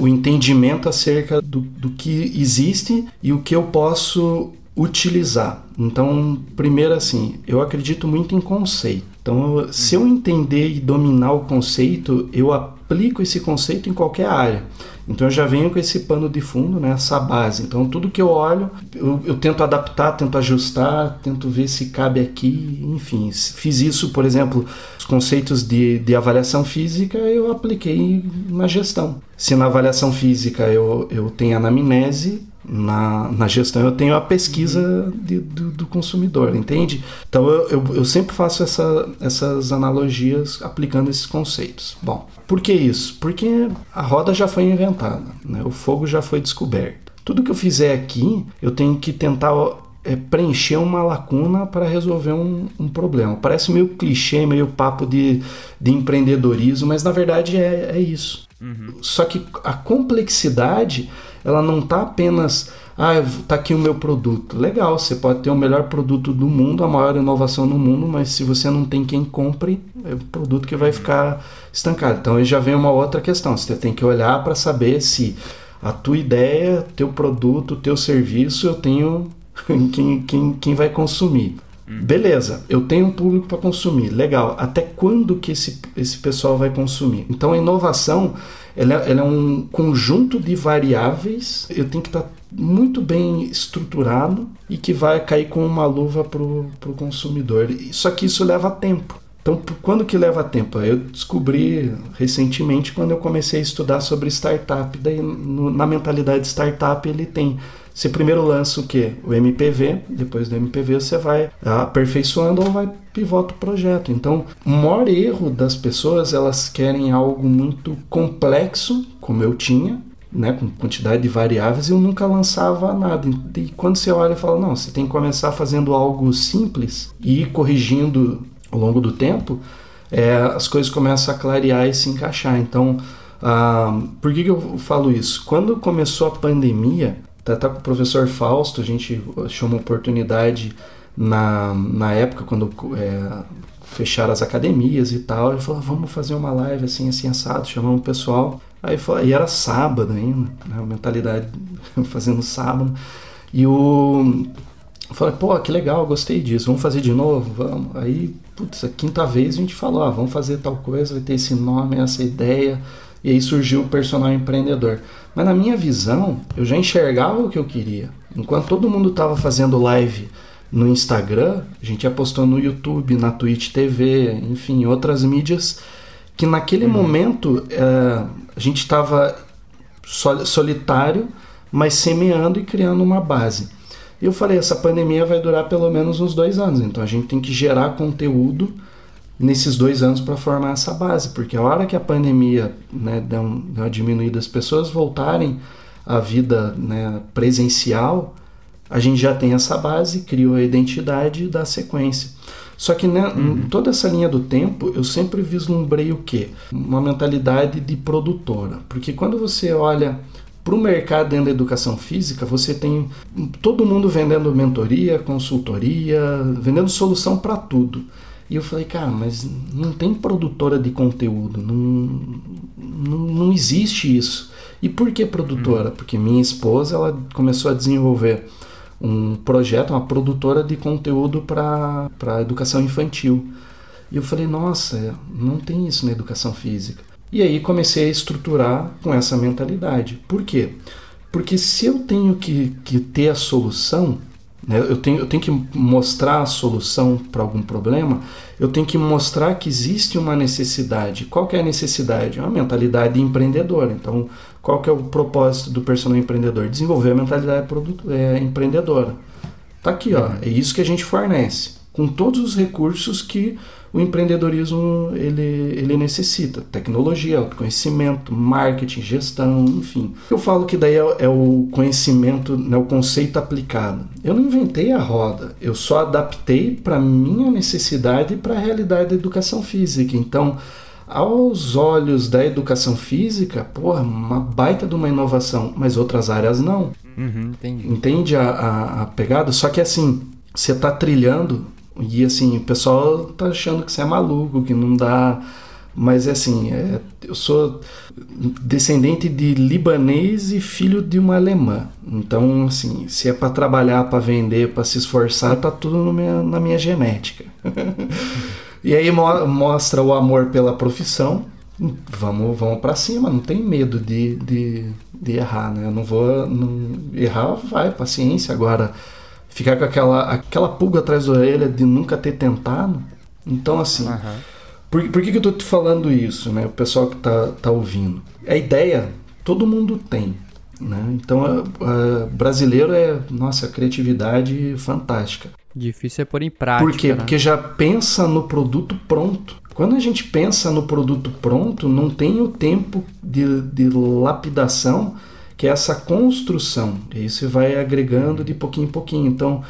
o entendimento acerca do, do que existe e o que eu posso utilizar. Então, primeiro assim, eu acredito muito em conceito. Então, se eu entender e dominar o conceito, eu aplico esse conceito em qualquer área. Então, eu já venho com esse pano de fundo, né, essa base. Então, tudo que eu olho, eu, eu tento adaptar, tento ajustar, tento ver se cabe aqui, enfim. Fiz isso, por exemplo, os conceitos de, de avaliação física, eu apliquei na gestão. Se na avaliação física eu, eu tenho anamnese, na, na gestão eu tenho a pesquisa de, do, do, consumidor, entende? Então eu, eu, eu sempre faço essa, essas analogias aplicando esses conceitos. Bom, por que isso? Porque a roda já foi inventada, né? o fogo já foi descoberto. Tudo que eu fizer aqui, eu tenho que tentar é, preencher uma lacuna para resolver um, um, problema. Parece meio clichê, meio papo de, de empreendedorismo, mas na verdade é, é isso. Uhum. Só que a complexidade ela não está apenas ah, tá aqui o meu produto. Legal, você pode ter o melhor produto do mundo, a maior inovação no mundo, mas se você não tem quem compre, é um produto que vai ficar estancado. Então aí já vem uma outra questão. Você tem que olhar para saber se a tua ideia, teu produto, teu serviço, eu tenho quem, quem, quem vai consumir. Beleza, eu tenho um público para consumir, legal. Até quando que esse, esse pessoal vai consumir? Então a inovação ela, ela é um conjunto de variáveis. Eu tenho que estar tá muito bem estruturado e que vai cair com uma luva para o consumidor. Só que isso leva tempo. Então, quando que leva tempo? Eu descobri recentemente quando eu comecei a estudar sobre startup. Daí, no, na mentalidade startup, ele tem você primeiro lança o que? O MPV, depois do MPV você vai aperfeiçoando ou vai pivota o projeto. Então, o maior erro das pessoas, elas querem algo muito complexo, como eu tinha, né, com quantidade de variáveis, eu nunca lançava nada. E quando você olha e fala, não, você tem que começar fazendo algo simples e ir corrigindo ao longo do tempo, é, as coisas começam a clarear e se encaixar. Então, ah, por que, que eu falo isso? Quando começou a pandemia, Tá, com o professor Fausto, a gente achou uma oportunidade na, na época, quando é, fecharam as academias e tal. Ele falou: vamos fazer uma live assim, assim, assado. Chamamos o pessoal. Aí falou, e era sábado ainda, né, a mentalidade fazendo sábado. E o. Eu falei, pô, que legal, gostei disso, vamos fazer de novo? Vamos. Aí, putz, a quinta vez a gente falou, ah, vamos fazer tal coisa, vai ter esse nome, essa ideia. E aí surgiu o personal empreendedor. Mas na minha visão, eu já enxergava o que eu queria. Enquanto todo mundo estava fazendo live no Instagram, a gente apostou no YouTube, na Twitch TV, enfim, outras mídias, que naquele uhum. momento é, a gente estava solitário, mas semeando e criando uma base. E eu falei, essa pandemia vai durar pelo menos uns dois anos, então a gente tem que gerar conteúdo nesses dois anos para formar essa base, porque a hora que a pandemia né, deu, uma diminuída, as pessoas voltarem à vida né, presencial, a gente já tem essa base, criou a identidade da sequência. Só que né, uhum. em toda essa linha do tempo, eu sempre vislumbrei o quê? Uma mentalidade de produtora. Porque quando você olha para o mercado dentro da educação física, você tem todo mundo vendendo mentoria, consultoria, vendendo solução para tudo. E eu falei, cara, mas não tem produtora de conteúdo, não, não, não existe isso. E por que produtora? Hum. Porque minha esposa ela começou a desenvolver um projeto, uma produtora de conteúdo para educação infantil. E eu falei, nossa, não tem isso na educação física. E aí comecei a estruturar com essa mentalidade. Por quê? Porque se eu tenho que, que ter a solução, eu, tenho, eu tenho que mostrar a solução para algum problema, eu tenho que mostrar que existe uma necessidade. Qual que é a necessidade? Uma mentalidade empreendedora. Então, qual que é o propósito do personal empreendedor? Desenvolver a mentalidade é, empreendedora. Tá aqui, ó. É isso que a gente fornece, com todos os recursos que o empreendedorismo ele, ele necessita. Tecnologia, autoconhecimento, marketing, gestão, enfim. Eu falo que daí é, é o conhecimento, né, o conceito aplicado. Eu não inventei a roda, eu só adaptei para minha necessidade e para a realidade da educação física. Então, aos olhos da educação física, porra, uma baita de uma inovação, mas outras áreas não. Uhum, entendi. Entende a, a, a pegada? Só que assim, você está trilhando e assim, o pessoal tá achando que você é maluco, que não dá. Mas assim, é, eu sou descendente de libanês e filho de uma alemã. Então, assim, se é para trabalhar, para vender, para se esforçar, tá tudo minha, na minha genética. e aí mo mostra o amor pela profissão. Vamos, vamos para cima, não tem medo de, de, de errar, né? Eu não vou não, errar, vai, paciência. Agora, ficar com aquela, aquela pulga atrás da orelha de nunca ter tentado. Então, assim, uhum. por, por que, que eu tô te falando isso, né? O pessoal que tá, tá ouvindo. A ideia, todo mundo tem. Né? Então, a, a, brasileiro é, nossa, criatividade fantástica. Difícil é pôr em prática. Por quê? Né? Porque já pensa no produto pronto. Quando a gente pensa no produto pronto, não tem o tempo de, de lapidação que é essa construção. E isso vai agregando de pouquinho em pouquinho. Então,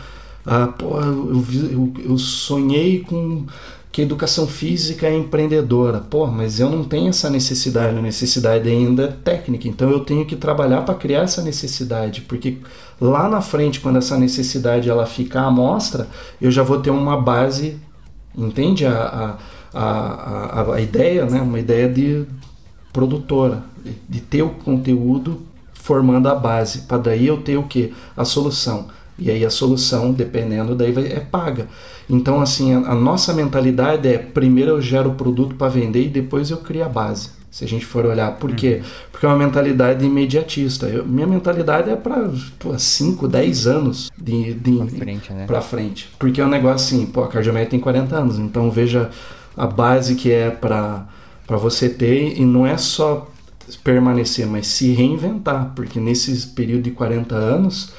ah, pô, eu, eu, eu, sonhei com que educação física é empreendedora. Pô, mas eu não tenho essa necessidade, a necessidade ainda é técnica. Então eu tenho que trabalhar para criar essa necessidade, porque lá na frente, quando essa necessidade ela ficar à mostra, eu já vou ter uma base, entende? A, a, a, a, ideia, né? uma ideia de produtora, de ter o conteúdo formando a base, para daí eu ter o que? A solução. E aí a solução, dependendo, daí vai, é paga. Então, assim, a, a nossa mentalidade é primeiro eu gero o produto para vender e depois eu crio a base. Se a gente for olhar, por uhum. quê? Porque é uma mentalidade imediatista. Eu, minha mentalidade é para 5, 10 anos de, de para frente, né? Pra frente. Porque é um negócio assim, pô, a Cardiomed tem 40 anos, então veja a base que é para você ter, e não é só permanecer, mas se reinventar, porque nesse período de 40 anos,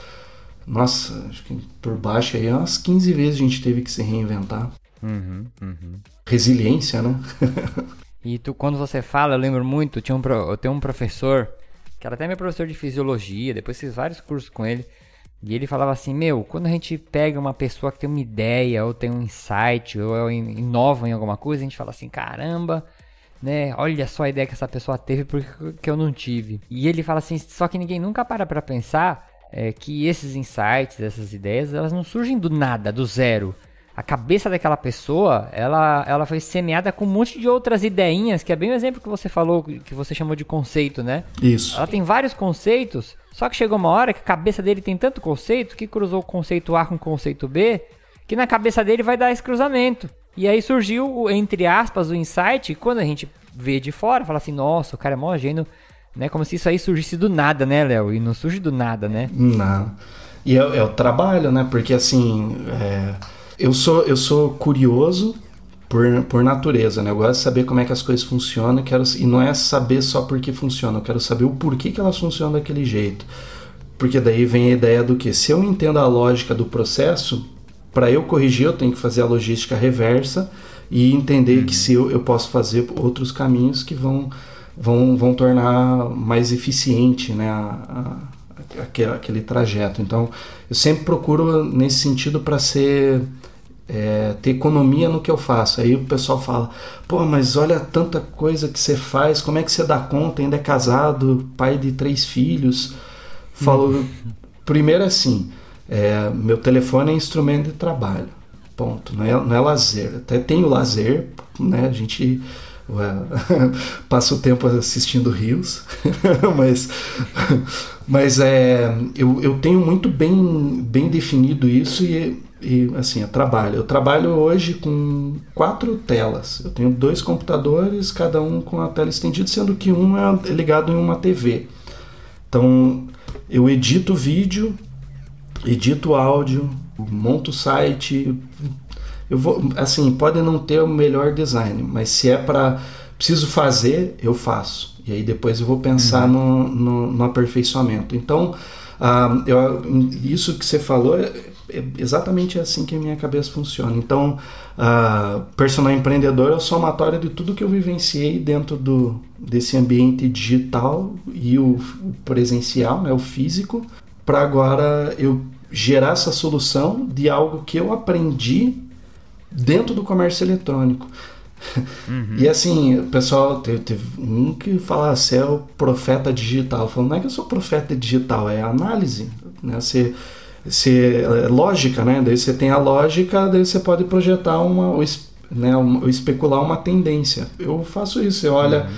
nossa, acho que por baixo aí umas 15 vezes a gente teve que se reinventar. Uhum, uhum. Resiliência, né? e tu, quando você fala, eu lembro muito, tinha um, eu tenho um professor, que era até meu professor de fisiologia, depois fiz vários cursos com ele, e ele falava assim, meu, quando a gente pega uma pessoa que tem uma ideia, ou tem um insight, ou inova em alguma coisa, a gente fala assim, caramba, né? Olha só a ideia que essa pessoa teve porque eu não tive. E ele fala assim, só que ninguém nunca para para pensar é, que esses insights, essas ideias, elas não surgem do nada, do zero. A cabeça daquela pessoa, ela, ela foi semeada com um monte de outras ideinhas, que é bem o exemplo que você falou, que você chamou de conceito, né? Isso. Ela tem vários conceitos, só que chegou uma hora que a cabeça dele tem tanto conceito que cruzou o conceito A com o conceito B, que na cabeça dele vai dar esse cruzamento. E aí surgiu, entre aspas, o insight, quando a gente vê de fora, fala assim, nossa, o cara é mó gênio, né? Como se isso aí surgisse do nada, né, Léo? E não surge do nada, né? Não. E é, é o trabalho, né? Porque assim, é... eu, sou, eu sou curioso por, por natureza, né? Eu gosto de saber como é que as coisas funcionam, quero, e não é saber só porque funciona, eu quero saber o porquê que elas funcionam daquele jeito. Porque daí vem a ideia do que? Se eu entendo a lógica do processo, para eu corrigir, eu tenho que fazer a logística reversa e entender uhum. que se eu, eu posso fazer outros caminhos que vão, vão, vão tornar mais eficiente né, a, a, aquele, aquele trajeto. Então, eu sempre procuro nesse sentido para ser é, ter economia no que eu faço. Aí o pessoal fala: pô, mas olha tanta coisa que você faz, como é que você dá conta? Ainda é casado, pai de três filhos. Falo, uhum. primeiro assim é, meu telefone é instrumento de trabalho. Ponto. Não é, não é lazer. Até tem o lazer, né? A gente passa o tempo assistindo rios, mas, mas é, eu, eu tenho muito bem, bem definido isso e e assim, eu trabalho. Eu trabalho hoje com quatro telas. Eu tenho dois computadores, cada um com a tela estendida, sendo que um é ligado em uma TV. Então, eu edito vídeo, edito áudio, monto site. Eu vou, assim, pode não ter o melhor design, mas se é para preciso fazer, eu faço. E aí depois eu vou pensar uhum. no, no, no, aperfeiçoamento. Então, uh, eu, isso que você falou é, é, exatamente assim que a minha cabeça funciona. Então, uh, personal empreendedor é o somatório de tudo que eu vivenciei dentro do, desse ambiente digital e o, o presencial, né, o físico, para agora eu gerar essa solução de algo que eu aprendi dentro do comércio eletrônico. Uhum. E assim, o pessoal teve, teve, um que fala, você é o profeta digital. Falando, não é que eu sou profeta digital, é análise. Né? Você, você, é lógica, né? Daí você tem a lógica, daí você pode projetar uma, ou, né, uma, especular uma tendência. Eu faço isso, você olha uhum.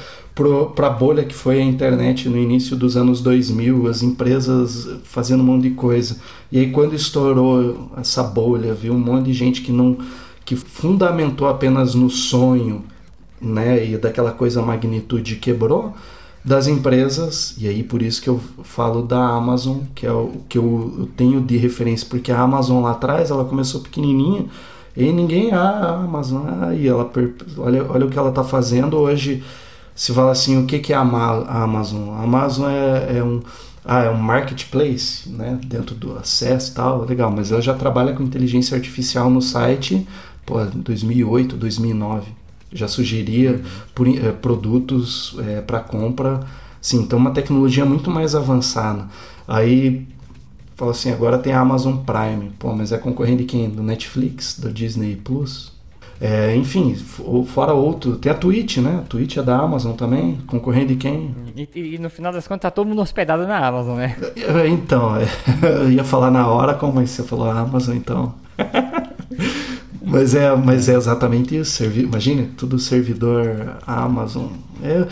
Para a bolha que foi a internet no início dos anos 2000, as empresas fazendo um monte de coisa. E aí quando estourou essa bolha, viu um monte de gente que não que fundamentou apenas no sonho, né, e daquela coisa magnitude quebrou das empresas, e aí por isso que eu falo da Amazon, que é o que eu tenho de referência, porque a Amazon lá atrás, ela começou pequenininha, e ninguém, ah, Amazon, aí ela, olha, olha o que ela está fazendo hoje, se fala assim, o que, que é a Amazon? A Amazon é, é um ah, é um marketplace, né, dentro do acesso e tal, legal, mas ela já trabalha com inteligência artificial no site pô, 2008, 2009. Já sugeria por, é, produtos é, para compra. Sim, então uma tecnologia muito mais avançada. Aí fala assim, agora tem a Amazon Prime. Pô, mas é concorrente de quem? Do Netflix, do Disney Plus? É, enfim, fora outro. Tem a Twitch, né? A Twitch é da Amazon também, concorrente de quem? E, e, no final das contas tá todo mundo hospedado na Amazon, né? É, então, é, eu ia falar na hora, como você falou Amazon, então. Mas é, mas é exatamente isso. Servi Imagina, tudo servidor Amazon. É,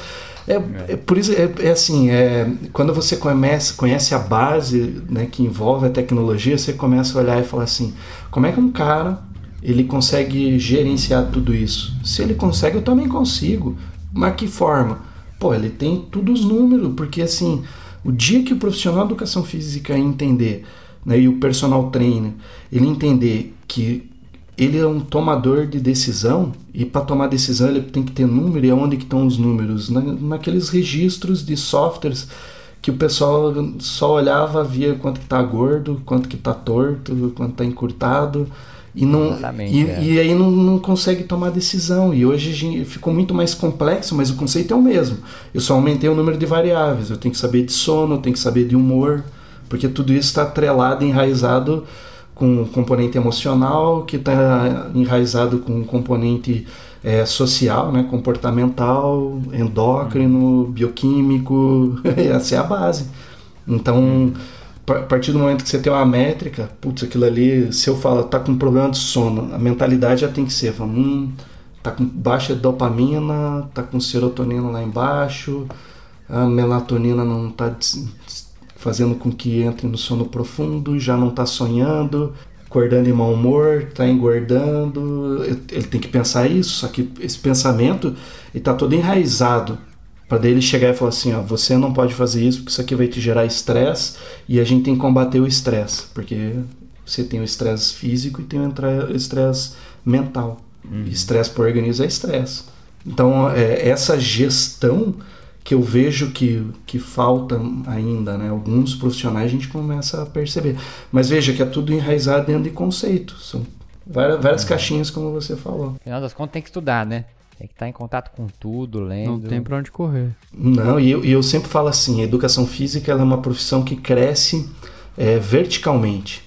é, é, é por isso, é, é, assim, é, quando você conhece, conhece a base né, que envolve a tecnologia, você começa a olhar e falar assim, como é que um cara ele consegue gerenciar tudo isso? Se ele consegue, eu também consigo. Mas que forma? Pô, ele tem todos os números, porque assim, o dia que o profissional de educação física entender, né, e o personal trainer, ele entender que ele é um tomador de decisão e para tomar decisão ele tem que ter número e onde que estão os números Na, naqueles registros de softwares que o pessoal só olhava via quanto que está gordo quanto que está torto quanto está encurtado e não e, é. e, aí não, não consegue tomar decisão. E hoje ficou muito mais complexo mas o conceito é o mesmo. Eu só aumentei o número de variáveis. Eu tenho que saber de sono eu tenho que saber de humor porque tudo isso está atrelado enraizado com um componente emocional, que está enraizado com um componente é, social, né, comportamental, endócrino, bioquímico, essa é a base. Então, a partir do momento que você tem uma métrica, putz, aquilo ali, se eu falo, tá com problema de sono, a mentalidade já tem que ser, fala, hum, tá com baixa dopamina, tá com serotonina lá embaixo, a melatonina não tá fazendo com que entre no sono profundo, já não está sonhando, acordando em mau humor, está engordando. Ele tem que pensar isso, só que esse pensamento está todo enraizado para dele chegar e falar assim, ó, você não pode fazer isso porque isso aqui vai te gerar estresse e a gente tem que combater o estresse, porque você tem o estresse físico e tem o estresse mental. Uhum. Estresse para o organismo é estresse. Então, é, essa gestão que eu vejo que, que falta ainda, né? Alguns profissionais a gente começa a perceber. Mas veja que é tudo enraizado dentro de conceitos. São várias, várias é. caixinhas, como você falou. No final das contas tem que estudar, né? Tem que estar em contato com tudo, lendo. Não tem pra onde correr. Não, e eu, e eu sempre falo assim, a educação física é uma profissão que cresce é, verticalmente.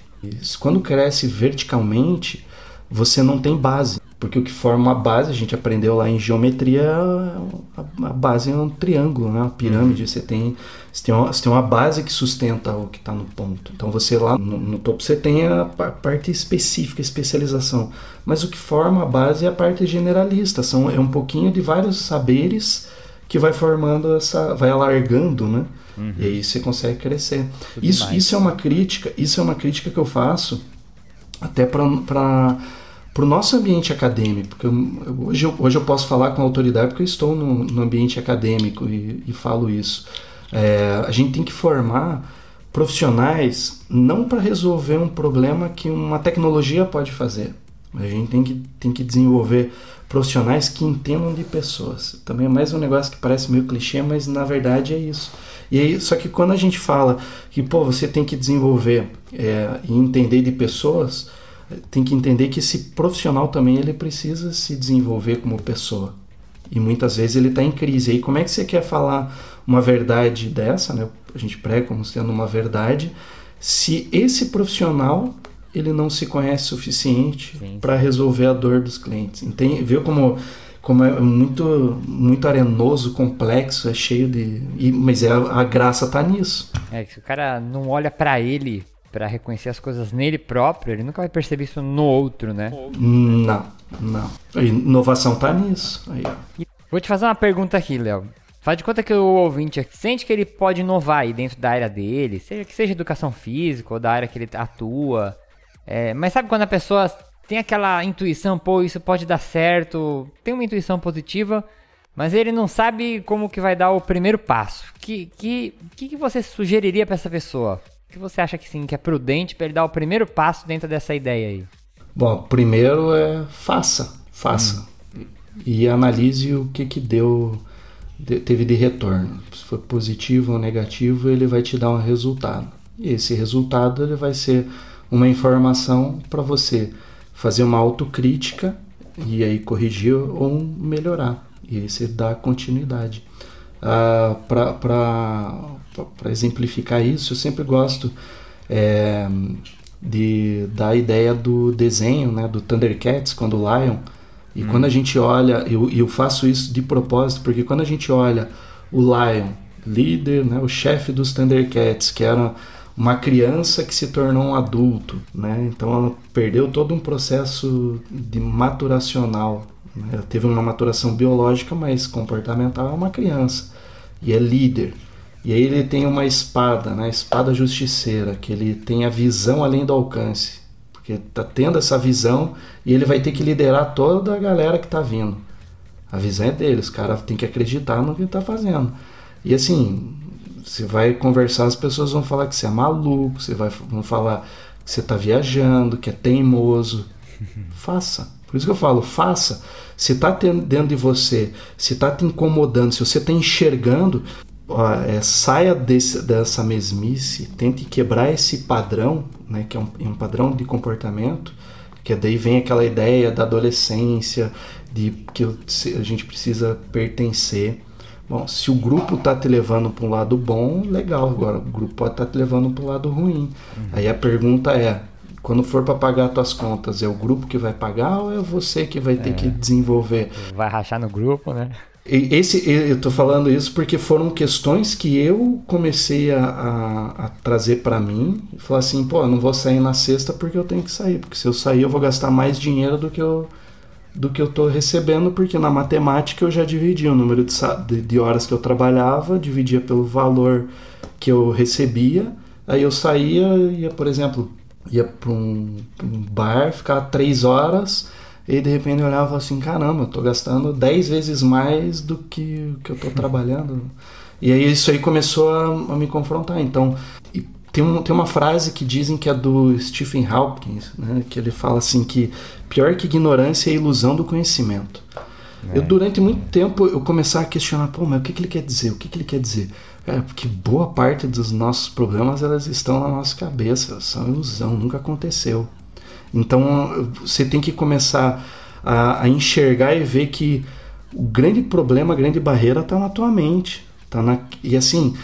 Quando cresce verticalmente, você não tem base. Porque o que forma a base, a gente aprendeu lá em geometria, a, a base é um triângulo, né? uma pirâmide. Uhum. Você, tem, você, tem uma, você tem uma base que sustenta o que está no ponto. Então você lá no, no, topo você tem a parte específica, especialização. Mas o que forma a base é a parte generalista. São, é um pouquinho de vários saberes que vai formando essa. vai alargando, né? Uhum. E aí você consegue crescer. Isso, isso é uma crítica, isso é uma crítica que eu faço até para para o nosso ambiente acadêmico, porque eu, hoje, eu, hoje eu posso falar com autoridade porque eu estou no, no ambiente acadêmico e, e falo isso. É, a gente tem que formar profissionais não para resolver um problema que uma tecnologia pode fazer. A gente tem que, tem que desenvolver profissionais que entendam de pessoas. Também é mais um negócio que parece meio clichê, mas na verdade é isso. E aí, só que quando a gente fala que pô, você tem que desenvolver é, e entender de pessoas, tem que entender que esse profissional também ele precisa se desenvolver como pessoa. E muitas vezes ele está em crise. E aí, como é que você quer falar uma verdade dessa, né? A gente prega como sendo uma verdade, se esse profissional ele não se conhece suficiente para resolver a dor dos clientes. Entende? Viu como como é muito muito arenoso, complexo, é cheio de, e, mas é a, a graça tá nisso. É que se o cara não olha para ele para reconhecer as coisas nele próprio, ele nunca vai perceber isso no outro, né? Não, não. A inovação tá nisso. Aí, Vou te fazer uma pergunta aqui, Léo. Faz de conta que o ouvinte sente que ele pode inovar aí dentro da área dele, seja que seja educação física ou da área que ele atua. É, mas sabe quando a pessoa tem aquela intuição, pô, isso pode dar certo, tem uma intuição positiva, mas ele não sabe como que vai dar o primeiro passo. Que que que, que você sugeriria para essa pessoa? O que você acha que sim, que é prudente para ele dar o primeiro passo dentro dessa ideia aí? Bom, primeiro é faça, faça hum. e analise o que que deu teve de retorno. Se for positivo ou negativo, ele vai te dar um resultado. E esse resultado ele vai ser uma informação para você fazer uma autocrítica e aí corrigir ou melhorar. E aí você dá continuidade. Ah, para exemplificar isso, eu sempre gosto é, de dar a ideia do desenho, né, do Thundercats, quando o Lion e hum. quando a gente olha, eu, eu faço isso de propósito, porque quando a gente olha o Lion, líder, né, o chefe dos Thundercats, que era uma criança que se tornou um adulto, né? Então ela perdeu todo um processo de maturacional. Né? Ela teve uma maturação biológica, mas comportamental é uma criança e é líder. E aí ele tem uma espada, né? Espada justiceira, que ele tem a visão além do alcance porque tá tendo essa visão e ele vai ter que liderar toda a galera que tá vindo. A visão é dele, os caras têm que acreditar no que ele tá fazendo. E assim, você vai conversar, as pessoas vão falar que você é maluco, você vai, vão falar que você tá viajando, que é teimoso. faça. Por isso que eu falo, faça. Se tá dentro de você, se tá te incomodando, se você tá enxergando, é, saia desse, dessa mesmice, tente quebrar esse padrão, né, que é um, um, padrão de comportamento, que daí vem aquela ideia da adolescência, de que a gente precisa pertencer. Bom, se o grupo está te levando para um lado bom, legal. Agora, o grupo pode estar tá te levando para um lado ruim. Uhum. Aí a pergunta é: quando for para pagar as tuas contas, é o grupo que vai pagar ou é você que vai ter é. que desenvolver? Vai rachar no grupo, né? Esse, eu estou falando isso porque foram questões que eu comecei a, a, a trazer para mim e falar assim, pô, eu não vou sair na sexta porque eu tenho que sair, porque se eu sair eu vou gastar mais dinheiro do que eu do que eu estou recebendo, porque na matemática eu já dividia o número de, de, de horas que eu trabalhava, dividia pelo valor que eu recebia, aí eu saía, ia, por exemplo, ia para um, um bar, ficar três horas, e de repente eu olhava assim, caramba, eu tô gastando 10 vezes mais do que, que eu tô trabalhando. E aí isso aí começou a, a me confrontar. Então, tem, um, tem uma frase que dizem que é do Stephen Hawking, né, que ele fala assim que pior que ignorância é a ilusão do conhecimento. É. Eu durante muito tempo eu começava a questionar, pô, mas o que, que ele quer dizer? O que, que ele quer dizer? Cara, porque boa parte dos nossos problemas elas estão na nossa cabeça, são ilusão, nunca aconteceu. Então você tem que começar a, a enxergar e ver que o grande problema, a grande barreira está na tua mente. Tá na, e assim,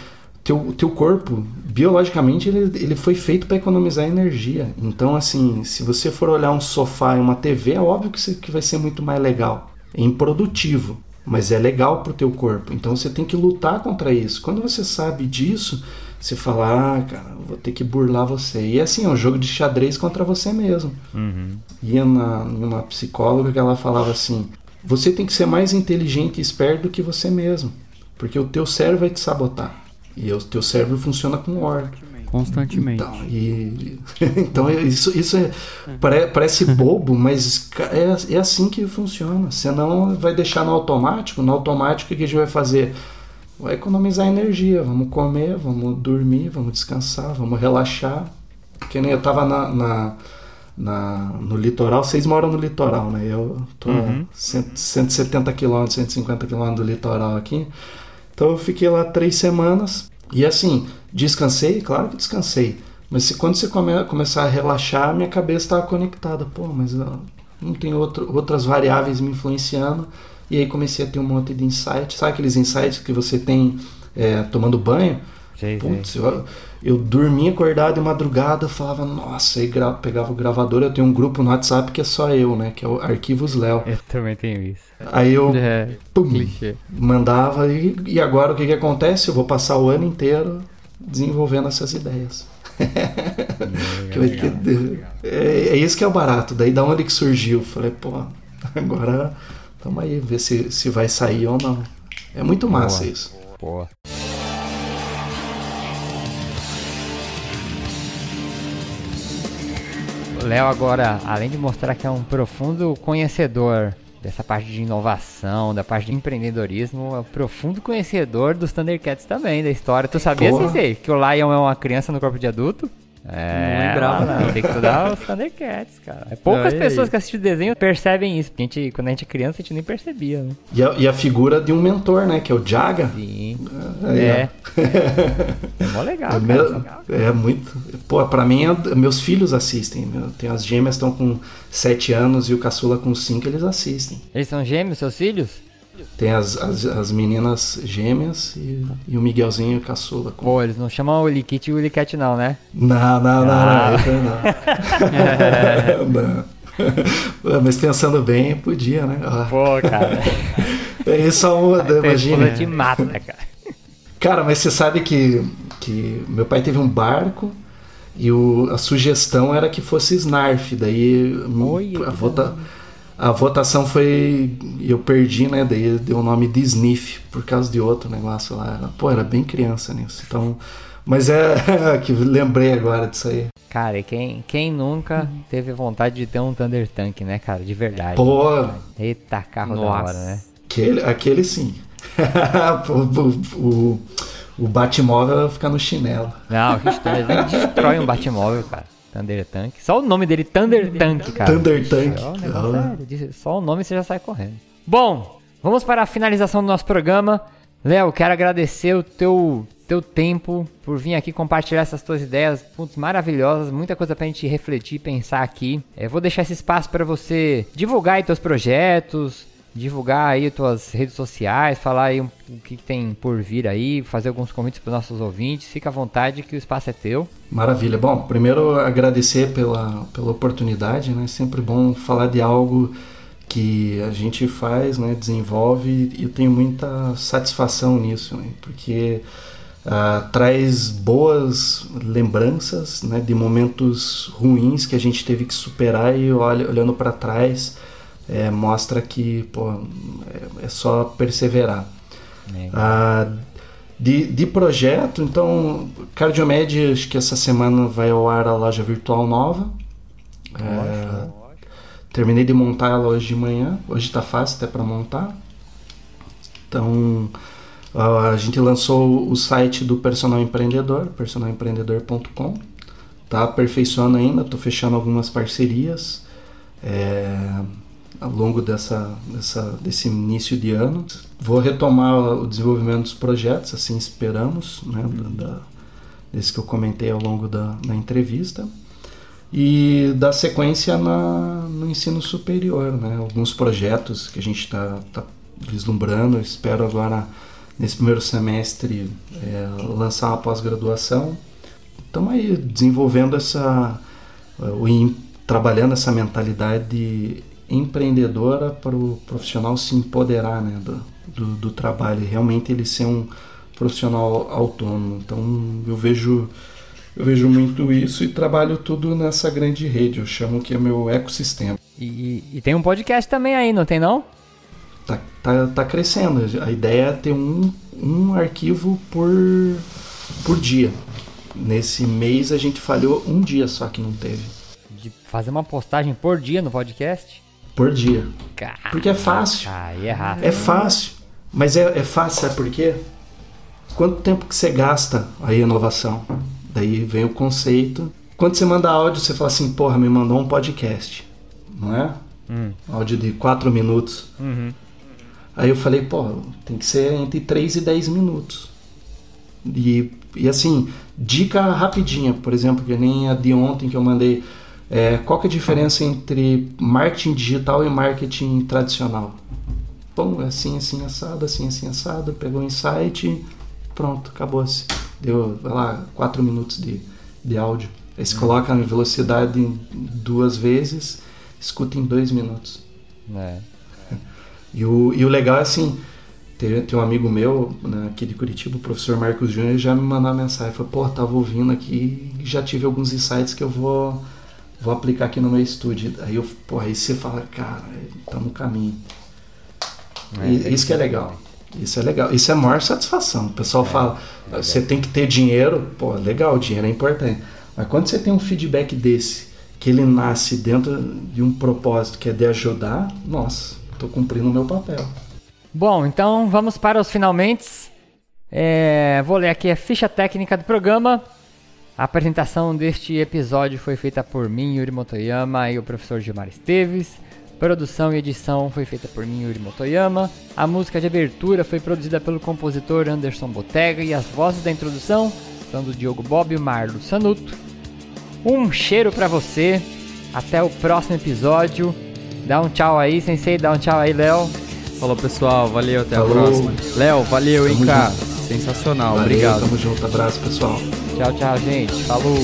teu, teu corpo, biologicamente, ele, ele foi feito para economizar energia. Então, assim, se você for olhar um sofá e uma TV, é óbvio que, você, que vai ser muito mais legal. É improdutivo, mas é legal para o teu corpo. Então você tem que lutar contra isso. Quando você sabe disso, você fala, ah, cara, vou ter que burlar você. E assim, é um jogo de xadrez contra você mesmo. Uhum. Ia na, uma psicóloga que ela falava assim: você tem que ser mais inteligente e esperto do que você mesmo. Porque o teu cérebro vai te sabotar. E o teu cérebro funciona com ordem. Constantemente. Então, e, então isso, isso é, pare- parece bobo, mas é, é assim que funciona. Senão vai deixar no automático. No automático o que a gente vai fazer? Vai economizar energia. Vamos comer, vamos dormir, vamos descansar, vamos relaxar. Que nem eu tava na, na- na- no litoral, vocês moram no litoral, né? Eu tô a 100 170 km, 150 km do litoral aqui. Então eu fiquei lá três semanas. E assim, descansei? Claro que descansei. Mas se, quando você come, começar a relaxar, minha cabeça estava conectada. Pô, mas ó, não tem outro, outras variáveis me influenciando. E aí comecei a ter um monte de insights. Sabe aqueles insights que você tem é, tomando banho? Sei, sei. Putz, eu, eu dormia acordado de madrugada, falava, nossa, aí gra- pegava o gravador, eu tenho um grupo no WhatsApp que é só eu, né? Que é o Arquivos Léo. Eu também tenho isso. Aí eu É, pum, clichê. mandava e, e agora o que, que acontece? Eu vou passar o ano inteiro desenvolvendo essas ideias. Vai ter- é, é isso que é o barato. Daí da onde que surgiu? Falei, pô, agora tamo aí, ver se, se vai sair ou não. É muito massa Boa. isso. Boa. O Léo agora, além de mostrar que é um profundo conhecedor dessa parte de inovação, da parte de empreendedorismo, é um profundo conhecedor dos Thundercats também, da história. Tu sabia, Porra. Sensei, que o Lion é uma criança no corpo de adulto? É, Não lembrava. não, tem que estudar os Thundercats, cara. É poucas Aí. pessoas que assistem o desenho percebem isso, porque a gente, quando a gente é criança, a gente nem percebia, né? E a, e a figura de um mentor, né? Que é o Jaga. Sim. Aí, É. ó. É mó legal, É, cara. meu- é muito. Pô, pra mim, é- meus filhos assistem. meu. Tem as gêmeas estão com 7 anos e o caçula com 5, eles assistem. Eles são gêmeos, seus filhos? Tem as, as, as meninas gêmeas e, e o Miguelzinho caçula. Com... Pô, eles não chamam o Willy Kit e o Cat não, né? Não, não, não, Ah. não, aí não. não. Mas pensando bem, podia, né? Ah, Pô, cara. É isso, uma- Tua imagina. te mata, cara. Cara, mas você sabe que, que meu pai teve um barco e o, a sugestão era que fosse Snarf. Daí Olha, a, vota, a votação foi. Eu perdi, né? Daí deu o nome de Sniff por causa de outro negócio lá. Pô, era bem criança nisso. Então. Mas é que lembrei agora disso aí. Cara, e quem, quem nunca teve vontade de ter um Thunder Tank, né, cara? De verdade. Pô, Eita, carro da Nossa. hora, né? aquele, aquele sim. o, o, o Batmóvel vai ficar no chinelo. Não, o Thunder Tank destrói um Batmóvel, cara. Thunder Tank. Só o nome dele, Thunder Tank, cara. Thunder Tank. É de- Só o nome você já sai correndo. Bom, vamos para a finalização do nosso programa. Léo, quero agradecer o teu, teu tempo por vir aqui compartilhar essas tuas ideias putz, maravilhosas, muita coisa pra gente refletir, pensar aqui. É, vou deixar esse espaço para você divulgar aí teus projetos, divulgar aí tuas redes sociais, falar aí o que, tem por vir aí, fazer alguns convites para nossos ouvintes. Fica à vontade que o espaço é teu. Maravilha. Bom, primeiro agradecer pela, pela oportunidade, né? Sempre bom falar de algo que a gente faz, né? Desenvolve e eu tenho muita satisfação nisso, né? Porque ah, traz boas lembranças, né? De momentos ruins que a gente teve que superar e olha, olhando para trás é, mostra que pô, é, é só perseverar. Ah, de, de projeto, então, Cardiomed, acho que essa semana vai ao ar a loja virtual nova. É, terminei de montar ela hoje de manhã. Hoje está fácil até para montar. Então, a gente lançou o site do Personal Empreendedor, personalempreendedor.com. Tá aperfeiçoando ainda, estou fechando algumas parcerias. É, ao longo dessa, dessa, desse início de ano. Vou retomar o desenvolvimento dos projetos, assim esperamos, né, da, da, desse que eu comentei ao longo da, da entrevista. E dar sequência na, no ensino superior, né, alguns projetos que a gente está tá vislumbrando. Espero agora, nesse primeiro semestre, é, lançar uma pós-graduação. Estamos aí desenvolvendo essa, o, trabalhando essa mentalidade empreendedora para o profissional se empoderar né, do, do, do trabalho realmente ele ser um profissional autônomo. Então eu vejo eu vejo muito isso e trabalho tudo nessa grande rede. Eu chamo que é meu ecossistema. E, e- e tem um podcast também aí, não tem não? Tá, tá, tá crescendo. A ideia é ter um, um arquivo por, por dia. Nesse mês a gente falhou um dia só que não teve. De fazer uma postagem por dia no podcast? Por dia. Porque é fácil. É rato. É fácil. Mas é, é fácil, sabe por quê? Quanto tempo que você gasta a inovação? Daí vem o conceito. Quando você manda áudio, você fala assim, porra, me mandou um podcast. Não é? Hum. Áudio de 4 minutos. Uhum. Aí eu falei, pô, tem que ser entre 3 e 10 minutos. E, e assim, dica rapidinha, por exemplo, que nem a de ontem que eu mandei. É, qual que é a diferença entre marketing digital e marketing tradicional? Bom, é assim, assim, assado, assim, assim, assado, pegou o insight, pronto, acabou-se. Deu, vai lá, 4 minutos de, de áudio. Aí você coloca a velocidade em duas vezes, escuta em dois minutos. É. E o, e o legal é assim, tem, tem um amigo meu né, aqui de Curitiba, o professor Marcos Júnior, já me mandou uma mensagem, falou, pô, tava ouvindo aqui e já tive alguns insights que eu vou, vou aplicar aqui no meu estúdio. Aí eu, pô, aí você fala, cara, tá no caminho. E, isso que é legal. Isso é legal. Isso é a maior satisfação. O pessoal fala, você tem que ter dinheiro. Pô, legal, o dinheiro é importante. Mas quando você tem um feedback desse, que ele nasce dentro de um propósito que é de ajudar, nossa, tô cumprindo o meu papel. Bom, então vamos para os finalmente. É, vou ler aqui a ficha técnica do programa. A apresentação deste episódio foi feita por mim, Yuri Motoyama, e o professor Gilmar Esteves. Produção e edição foi feita por mim, Yuri Motoyama. A música de abertura foi produzida pelo compositor Anderson Botega e as vozes da introdução são do Diogo Bob e Marlo Sanuto. Um cheiro pra você. Até o próximo episódio. Dá um tchau aí, sensei. Dá um tchau aí, Léo. Falou pessoal, valeu, até Falou. a próxima. Léo, valeu, hein, Tamo cara. junto. Sensacional, Valeu, obrigado. Tamo junto, abraço pessoal. Tchau, tchau, gente. Falou.